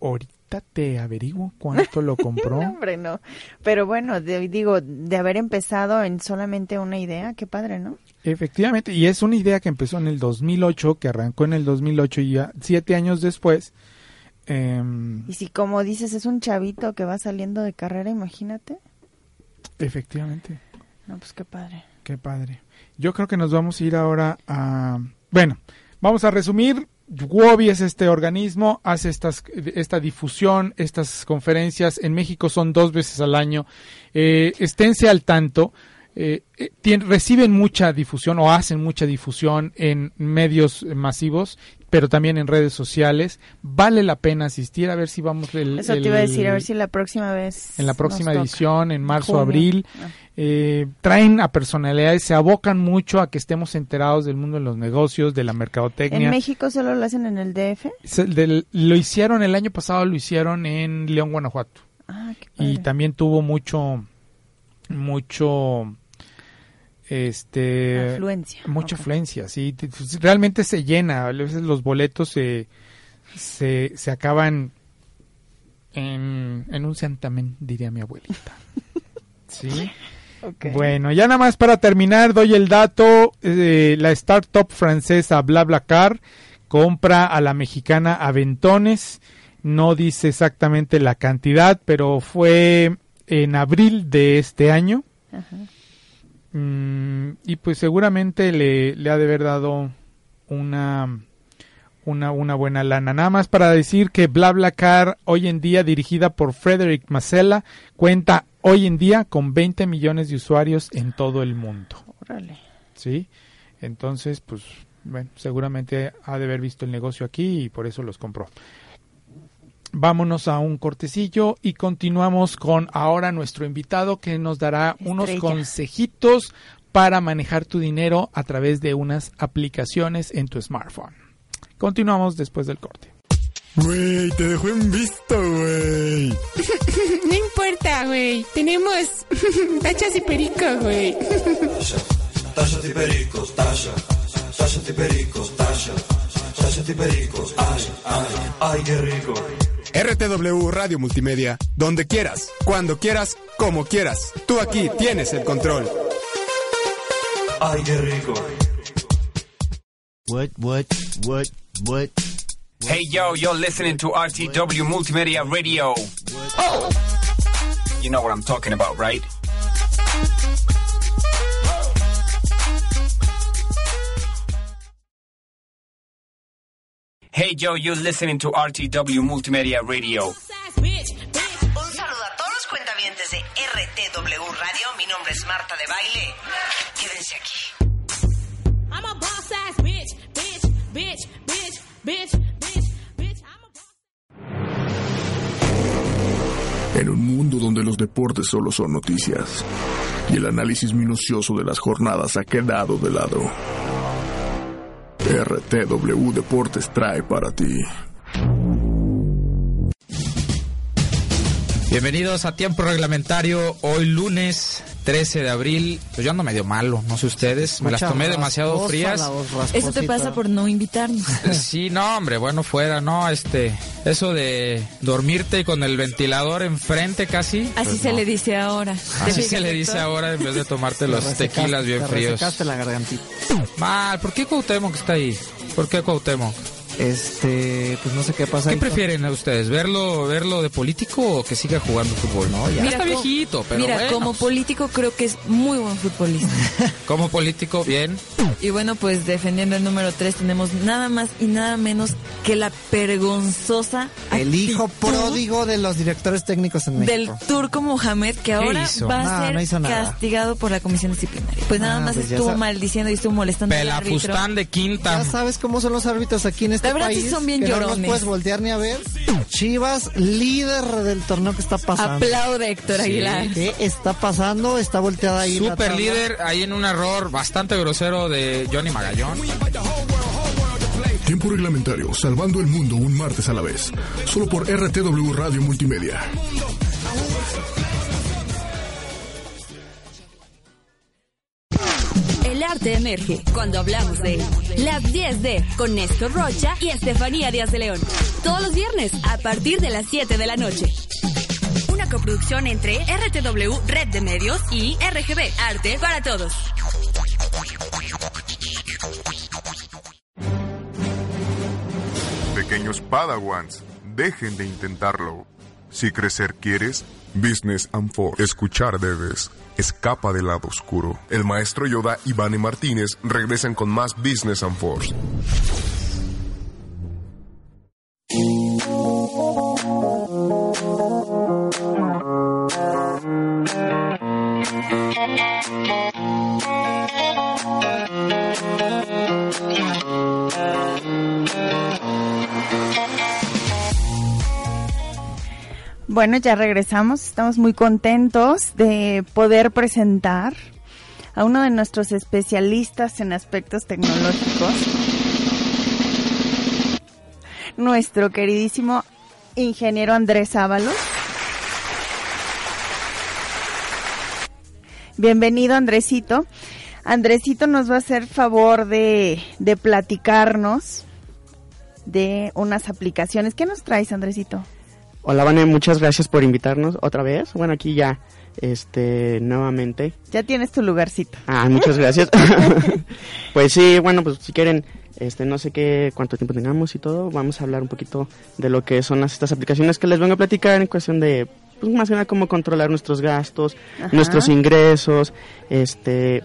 S1: ahorita te averiguo cuánto lo compró.
S2: No, hombre, no. Pero bueno, de- digo, de haber empezado en solamente una idea, qué padre, ¿no?
S1: Efectivamente, y es una idea que empezó en el 2008, que arrancó en el 2008 y ya siete años después... em,
S2: Y si como dices es un chavito que va saliendo de carrera, imagínate.
S1: efectivamente.
S2: No, pues qué padre.
S1: Qué padre. Yo creo que nos vamos a ir ahora a... Bueno, vamos a resumir. WOBI es este organismo, hace estas, esta difusión, estas conferencias. En México son dos veces al año. Eh, esténse al tanto. eh, eh, tien- reciben mucha difusión o hacen mucha difusión en medios masivos, pero también en redes sociales. Vale la pena asistir a ver si vamos el,
S2: Eso te iba a decir, a ver si la próxima vez.
S1: en la próxima
S2: toca.
S1: edición, en marzo,
S2: Junio.
S1: abril.
S2: Ah.
S1: Eh, traen a personalidades, se abocan mucho a que estemos enterados del mundo de los negocios, de la
S2: En
S1: mercadotecnia.
S2: México solo lo hacen en el DF.
S1: Se- del- lo hicieron el año pasado, lo hicieron en León, Guanajuato.
S2: Ah, qué
S1: Y
S2: padre.
S1: también tuvo mucho, mucho, este,
S2: Afluencia.
S1: mucha afluencia, sí. Pues, Realmente se llena. A veces los boletos se, se, se acaban en, en un santamén, diría mi abuelita. Sí. Bueno, ya nada más para terminar, doy el dato. eh, la startup francesa BlaBlaCar compra a la mexicana Aventones. No dice exactamente la cantidad, pero fue en abril de este año.
S2: Ajá.
S1: Mm, y pues seguramente le, le ha de haber dado una, una, una buena lana. Nada más para decir que BlaBlaCar, hoy en día dirigida por Frederick Masella, cuenta hoy en día con 20 millones de usuarios en todo el mundo.
S2: Órale.
S1: ¿Sí? Entonces, pues, bueno, seguramente ha de haber visto el negocio aquí y por eso los compró. Vámonos a un cortecillo y continuamos con ahora nuestro invitado que nos dará unos consejitos para manejar tu dinero a través de unas aplicaciones en tu smartphone. Continuamos después del corte.
S5: Güey, te dejó en visto, güey.
S6: No importa, güey. Tenemos tachas y perico, güey.
S7: Tachas y pericos, tasha. Tachas y pericos, tasha. Tachas y pericos, ay, ay, ay, qué rico.
S8: RTW Radio Multimedia, donde quieras, cuando quieras, como quieras. Tú aquí tienes el control.
S7: Ay, qué rico.
S9: What, what, what, what?
S10: Hey yo, you're listening to RTW Multimedia Radio. Oh! You know what I'm talking about, right? Hey yo, you're listening to RTW Multimedia Radio.
S11: Un saludo a todos los cuentavientes de RTW Radio. Mi nombre es Marta de Baile. Quédense aquí.
S6: I'm a boss ass bitch, bitch, bitch, bitch, bitch, bitch, bitch. I'm a
S5: En un mundo donde los deportes solo son noticias y el análisis minucioso de las jornadas ha quedado de lado, RTW Deportes trae para ti.
S12: Bienvenidos a Tiempo Reglamentario, hoy lunes 13 de abril. Pues yo ando medio malo, no sé ustedes, me las tomé demasiado frías.
S13: Eso te pasa por no invitarnos.
S12: Sí, no, hombre, bueno, fuera, no, este, eso de dormirte con el ventilador enfrente casi.
S13: Así
S12: pues
S13: se
S12: no.
S13: le dice ahora. ¿Te
S12: Así se le dice ahora en vez de tomarte los
S14: Te
S12: tequilas bien
S14: te
S12: fríos.
S14: la gargantita.
S12: Mal, ¿por qué Cuauhtémoc está ahí? ¿Por qué Cuauhtémoc?
S14: Este, pues no sé qué pasa.
S12: ¿Qué
S14: ahí.
S12: prefieren a ustedes? ¿Verlo verlo de político o que siga jugando fútbol? No, ya
S13: Mira,
S12: está
S13: como-
S12: viejito, pero
S13: Mira,
S12: bueno.
S13: como político creo que es muy buen futbolista.
S12: Como político, bien.
S13: y bueno, pues defendiendo el número 3 tenemos nada más y nada menos que la vergonzosa
S14: El hijo pródigo de los directores técnicos en
S13: del
S14: México.
S13: turco Mohamed que ahora
S12: hizo?
S13: va a
S14: No,
S13: ser
S14: no
S13: castigado por la comisión disciplinaria. Pues nada
S14: Ah,
S13: más
S14: pues
S13: estuvo maldiciendo y estuvo molestando al árbitro.
S12: Pelafustán de quinta.
S14: Ya sabes cómo son los árbitros aquí en este
S13: Verdad sí son bien
S14: que No
S13: llorones.
S14: puedes voltear ni a ver. Chivas, líder del torneo que está pasando.
S13: Aplaude Héctor
S12: Sí.
S13: Aguilar.
S14: ¿Qué está pasando? Está volteada ahí.
S12: Super líder, ahí en un error bastante grosero de Johnny Magallón.
S5: Tiempo reglamentario, salvando el mundo un martes a la vez. Solo por RTW Radio Multimedia.
S15: El arte emerge cuando hablamos de. Las 10D con Néstor Rocha y Estefanía Díaz de León. Todos los viernes a partir de las 7 de la noche. Una coproducción entre RTW Red de Medios y RGB Arte para Todos.
S5: Pequeños Padawans, dejen de intentarlo. Si crecer quieres, Business and Force. Escuchar debes. Escapa del lado oscuro. El maestro Yoda y Vane Martínez regresan con más Business and Force.
S2: Bueno, ya regresamos. Estamos muy contentos de poder presentar a uno de nuestros especialistas en aspectos tecnológicos, nuestro queridísimo ingeniero Andrés Ábalos. Bienvenido, Andresito. Andresito nos va a hacer favor de, de platicarnos de unas aplicaciones. ¿Qué nos traes, Andresito?
S16: Hola, Vane, muchas gracias por invitarnos otra vez. Bueno, aquí ya, este, nuevamente.
S2: Ya tienes tu lugarcito.
S16: Ah, muchas gracias. pues sí, bueno, pues si quieren, este, no sé qué, cuánto tiempo tengamos y todo, vamos a hablar un poquito de lo que son las, estas aplicaciones que les vengo a platicar en cuestión de, pues más que nada cómo controlar nuestros gastos,
S2: Ajá.
S16: nuestros ingresos, este,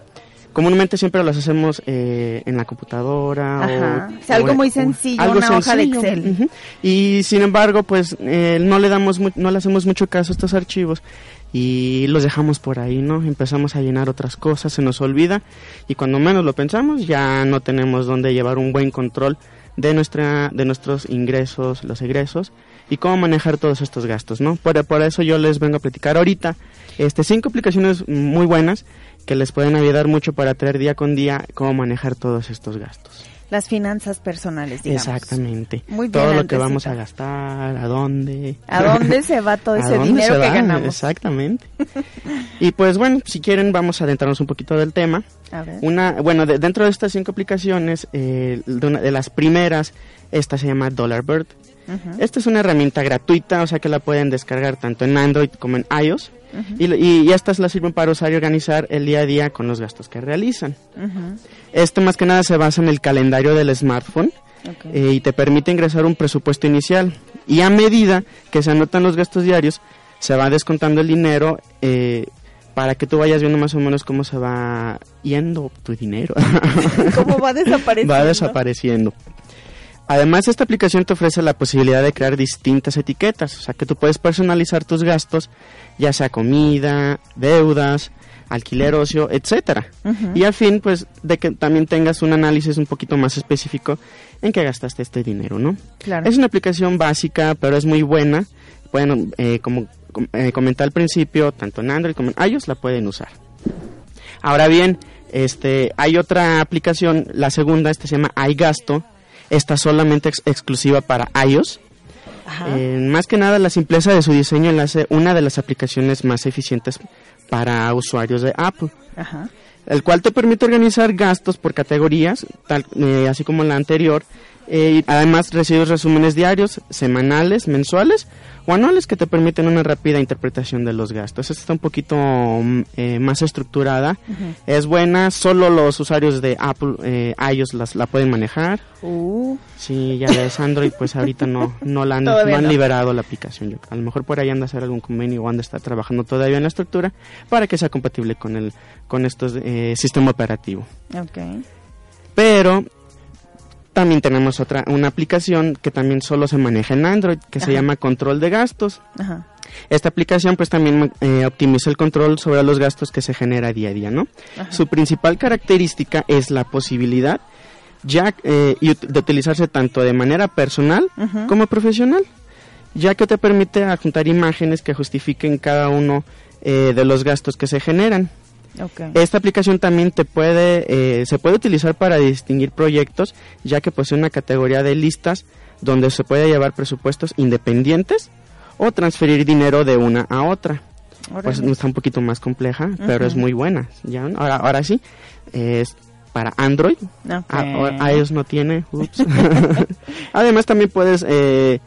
S16: comúnmente siempre los hacemos eh, en la computadora
S2: Ajá.
S16: o,
S2: O sea, algo
S16: o-
S2: muy sencillo,
S16: algo
S2: una hoja de Excel.
S16: y sin embargo pues eh, no le damos no le hacemos mucho caso a estos archivos y los dejamos por ahí no empezamos a llenar otras cosas se nos olvida y cuando menos lo pensamos ya no tenemos dónde llevar un buen control de nuestra de nuestros ingresos los egresos y cómo manejar todos estos gastos no por, por eso yo les vengo a platicar ahorita este cinco aplicaciones muy buenas que les pueden ayudar mucho para traer día con día cómo manejar todos estos gastos
S2: Las finanzas personales, digamos.
S16: Exactamente.
S2: Muy bien,
S16: Todo lo que vamos a gastar, a dónde.
S2: ¿A dónde se va todo
S16: ¿A
S2: ese dinero que
S16: va?
S2: ganamos?
S16: Exactamente. y pues bueno, si quieren vamos a adentrarnos un poquito del tema.
S2: A ver.
S16: Una, bueno, de- dentro de estas cinco aplicaciones, eh, de, una- de las primeras, esta se llama Dollar Bird. Esta es una herramienta gratuita, o sea que la pueden descargar tanto en Android como en iOS. Y, y, y estas las sirven para usar y organizar el día a día con los gastos que realizan. Este más que nada se basa en el calendario del smartphone eh, y te permite ingresar un presupuesto inicial. Y a medida que se anotan los gastos diarios, se va descontando el dinero eh, para que tú vayas viendo más o menos cómo se va yendo tu dinero.
S2: ¿Cómo va desapareciendo?
S16: va desapareciendo. Además, esta aplicación te ofrece la posibilidad de crear distintas etiquetas, o sea que tú puedes personalizar tus gastos, ya sea comida, deudas, alquiler ocio, etcétera. Y al fin, pues, de que también tengas un análisis un poquito más específico en qué gastaste este dinero, ¿no?
S2: Claro.
S16: Es una aplicación básica, pero es muy buena. Pueden, eh, como com- eh, comenté al principio, tanto en Android como en iOS la pueden usar. Ahora bien, este, hay otra aplicación, la segunda, esta se llama iGasto. Está solamente ex- exclusiva para iOS. Eh, más que nada, la simpleza de su diseño la hace una de las aplicaciones más eficientes para usuarios de Apple
S2: Ajá.
S16: el cual te permite organizar gastos por categorías, tal, eh, así como la anterior. Eh, y además recibes resúmenes diarios, semanales, mensuales o anuales que te permiten una rápida interpretación de los gastos. Esta está un poquito mm, eh, más estructurada. Es buena, solo los usuarios de Apple, eh, iOS las, la pueden manejar.
S2: Uh,
S16: Si ya ves Android, pues ahorita no, no la han, no
S2: Todavía
S16: han
S2: no.
S16: liberado la aplicación. Yo, a lo mejor por ahí anda a hacer algún convenio o anda a estar trabajando todavía en la estructura para que sea compatible con el con estos eh, sistema operativo.
S2: ok.
S16: Pero también tenemos otra una aplicación que también solo se maneja en Android que se llama Control de Gastos.
S2: Ajá.
S16: Esta aplicación pues también eh, optimiza el control sobre los gastos que se genera día a día, ¿no?
S2: Ajá.
S16: Su principal característica es la posibilidad ya eh, de utilizarse tanto de manera personal como profesional, ya que te permite adjuntar imágenes que justifiquen cada uno eh, de los gastos que se generan. Esta aplicación también te puede, eh, se puede utilizar para distinguir proyectos, ya que posee una categoría de listas donde se puede llevar presupuestos independientes o transferir dinero de una a otra. Pues está un poquito más compleja, pero es muy buena. ¿ya? Ahora, ahora sí, es para Android.
S2: Ok.
S16: A, a ellos no tiene. ups. Además también puedes, eh,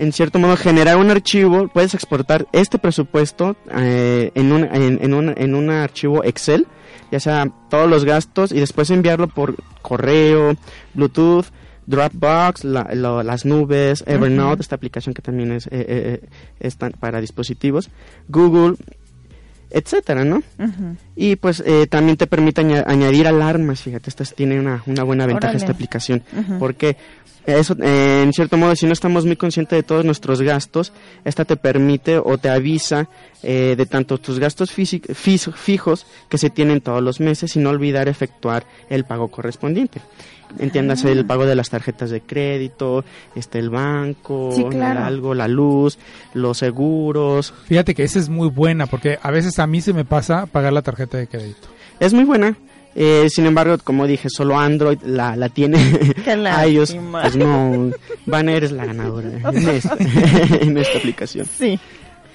S16: en cierto modo, generar un archivo. Puedes exportar este presupuesto eh, en, un, en, en un, en un archivo Excel, ya sea todos los gastos, y después enviarlo por correo, Bluetooth, Dropbox, la- lo- las nubes, Evernote, esta aplicación que también es, eh, eh, eh, es tan- para dispositivos, Google, etcétera, ¿no? Y pues eh, también te permite aña- añadir alarmas, fíjate, esta es- tiene una, una buena ventaja
S2: Órale.
S16: esta aplicación,
S2: Ujú.
S16: porque eso, eh, en cierto modo, si no estamos muy conscientes de todos nuestros gastos, esta te permite o te avisa eh, de tanto tus gastos fijos que se tienen todos los meses y no olvidar efectuar el pago correspondiente. Entiéndase
S2: Ah.
S16: el pago de las tarjetas de crédito, este el banco,
S2: Sí, claro.
S16: algo, la luz, los seguros.
S1: Fíjate que esa es muy buena porque a veces a mí se me pasa pagar la tarjeta de crédito.
S16: Es muy buena. Eh, sin embargo, como dije, solo Android la, la tiene. A ellos, pues no. Van eres la ganadora en esta, en esta aplicación.
S2: Sí,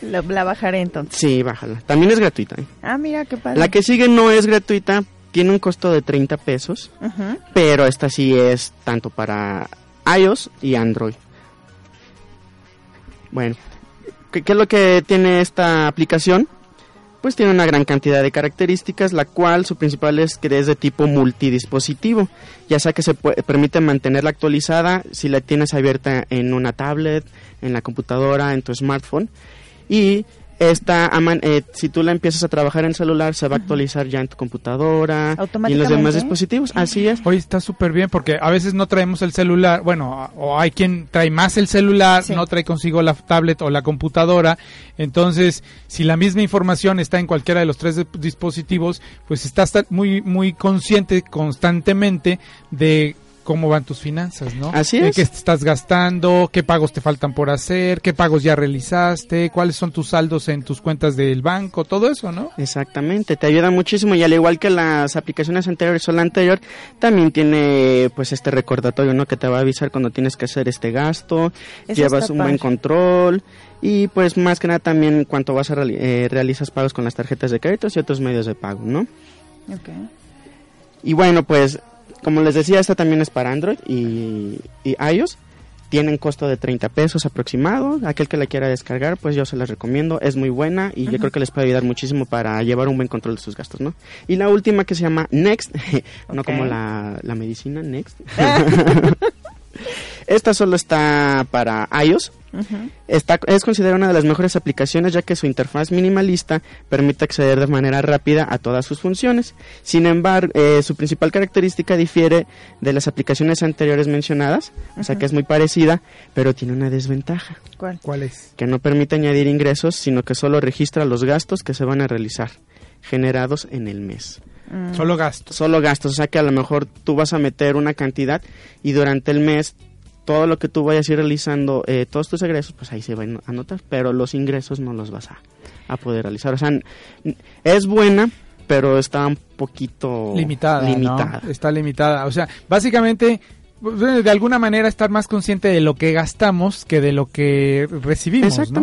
S2: la, la bajaré entonces.
S16: Sí, bájala. También es gratuita. ¿eh?
S2: Ah, mira qué padre.
S16: La que sigue no es gratuita, tiene un costo de 30 pesos, pero esta sí es tanto para iOS y Android. Bueno, ¿qué, qué es lo que tiene esta aplicación? Pues tiene una gran cantidad de características, la cual su principal es que es de tipo multidispositivo, ya sea que se pue- permite mantenerla actualizada si la tienes abierta en una tablet, en la computadora, en tu smartphone, y esta, aman- eh, si tú la empiezas a trabajar en celular, se va a actualizar ya en tu computadora y en los demás dispositivos. Así es.
S1: Hoy está súper bien porque a veces no traemos el celular, bueno, o hay quien trae más el celular, no trae consigo la tablet o la computadora, entonces si la misma información está en cualquiera de los tres dispositivos, pues estás muy muy consciente constantemente de cómo van tus finanzas, ¿no?
S16: Así
S1: De
S16: es.
S1: qué estás gastando, qué pagos te faltan por hacer, qué pagos ya realizaste, cuáles son tus saldos en tus cuentas del banco, todo eso, ¿no?
S16: Exactamente, te ayuda muchísimo y al igual que las aplicaciones anteriores o la anterior, también tiene pues este recordatorio, ¿no? Que te va a avisar cuando tienes que hacer este gasto,
S2: Eso
S16: llevas un buen control y pues más que nada también cuando vas a reali- eh, realizas pagos con las tarjetas de crédito y otros medios de pago, ¿no?
S2: Ok.
S16: Y bueno, pues como les decía, esta también es para Android y, y iOS. Tienen costo de 30 pesos aproximado. Aquel que la quiera descargar, pues yo se las recomiendo. Es muy buena y yo creo que les puede ayudar muchísimo para llevar un buen control de sus gastos, ¿no? Y la última que se llama Next, no como la, la medicina, Next. Esta solo está para iOS. Está, es considerada una de las mejores aplicaciones ya que su interfaz minimalista permite acceder de manera rápida a todas sus funciones. Sin embargo, eh, su principal característica difiere de las aplicaciones anteriores mencionadas, o sea que es muy parecida, pero tiene una desventaja,
S2: ¿Cuál?
S1: ¿Cuál es?
S16: que no permite añadir ingresos, sino que solo registra los gastos que se van a realizar, generados en el mes.
S2: Mm.
S1: Solo gastos.
S16: Solo gastos, o sea que a lo mejor tú vas a meter una cantidad y durante el mes todo lo que tú vayas a ir realizando, eh, todos tus egresos, pues ahí se van a anotar, pero los ingresos no los vas a, a poder realizar. O sea, es buena, pero está un poquito
S1: limitada, ¿no?
S16: limitada.
S1: Está limitada. O sea, básicamente, pues, de alguna manera estar más consciente de lo que gastamos que de lo que recibimos. ¿no?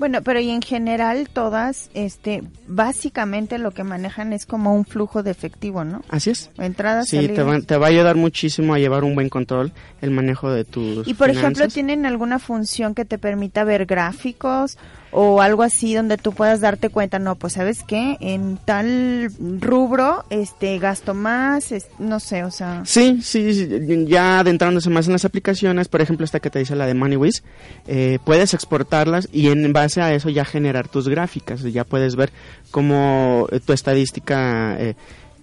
S2: Bueno, pero y en general todas, este, básicamente lo que manejan es como un flujo de efectivo, ¿no?
S16: Así es.
S2: Entradas,
S16: Sí, te
S2: salidas.
S16: va, te va a ayudar muchísimo a llevar un buen control, el manejo de tus
S2: Y por ejemplo. ¿tienen alguna función que te permita ver gráficos o algo así donde tú puedas darte cuenta, no, pues sabes qué, en tal rubro, este, gasto más, es- no sé, o sea,
S16: Sí, sí, sí, ya adentrándose más en las aplicaciones, por ejemplo esta que te dice la de MoneyWiz, eh, puedes exportarlas y en base a eso ya generar tus gráficas, ya puedes ver cómo eh, tu estadística eh,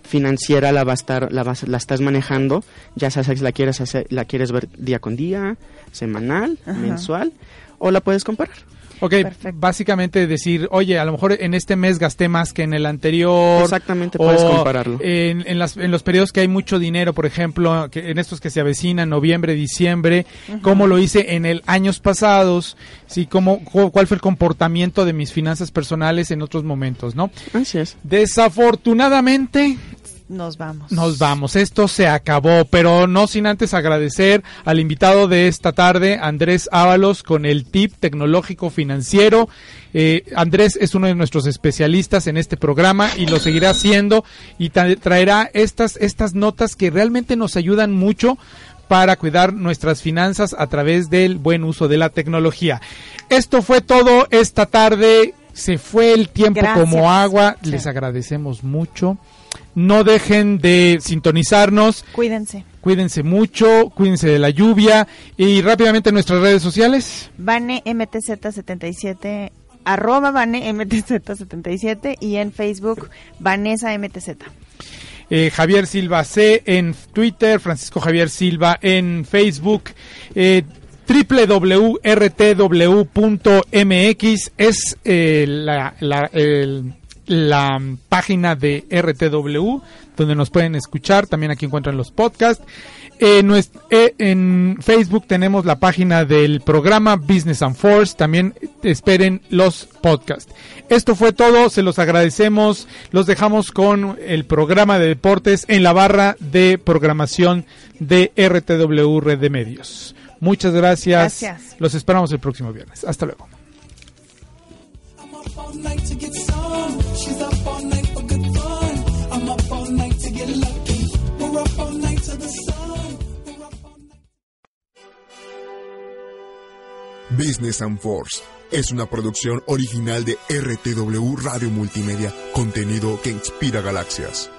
S16: financiera la va a estar, la, vas- la estás manejando, ya sabes si la quieres hacer, la quieres ver día con día, semanal,
S1: Ajá.
S16: mensual, o la puedes comparar.
S1: Ok, básicamente decir, oye, a lo mejor en este mes gasté más que en el anterior.
S16: Exactamente, puedes
S1: o
S16: compararlo.
S1: En, en, las- en los periodos que hay mucho dinero, por ejemplo, que en estos que se avecinan, noviembre, diciembre,
S2: Ujú.
S1: cómo lo hice en el años pasados, sí, cómo, cu- cuál fue el comportamiento de mis finanzas personales en otros momentos, ¿no?
S16: Así es.
S1: Desafortunadamente,
S2: nos vamos.
S1: nos vamos, esto se acabó, pero no sin antes agradecer al invitado de esta tarde, Andrés Ábalos, con el tip tecnológico financiero. Eh, Andrés es uno de nuestros especialistas en este programa y lo seguirá haciendo y tra- traerá estas, estas notas que realmente nos ayudan mucho para cuidar nuestras finanzas a través del buen uso de la tecnología. Esto fue todo esta tarde. Se fue el tiempo
S2: Gracias.
S1: como agua. Les agradecemos mucho. No dejen de sintonizarnos.
S2: cuídense.
S1: Cuídense mucho, cuídense de la lluvia y rápidamente nuestras redes sociales.
S2: Vane MTZ77, arroba Vane MTZ77 y en Facebook Vanessa MTZ.
S1: eh, Javier Silva C en Twitter, Francisco Javier Silva en Facebook, eh, www.rtw.mx es eh, la, la, el- la página de RTW donde nos pueden escuchar. También aquí encuentran los podcasts. Eh, nues- eh, en Facebook tenemos la página del programa Business and Force. También esperen los podcasts. Esto fue todo. Se los agradecemos. Los dejamos con el programa de deportes en la barra de programación de RTW Red de Medios. Muchas gracias.
S2: Gracias.
S1: Los esperamos el próximo viernes. Hasta luego.
S5: Business and Force es una producción original de RTW Radio Multimedia, contenido que inspira galaxias.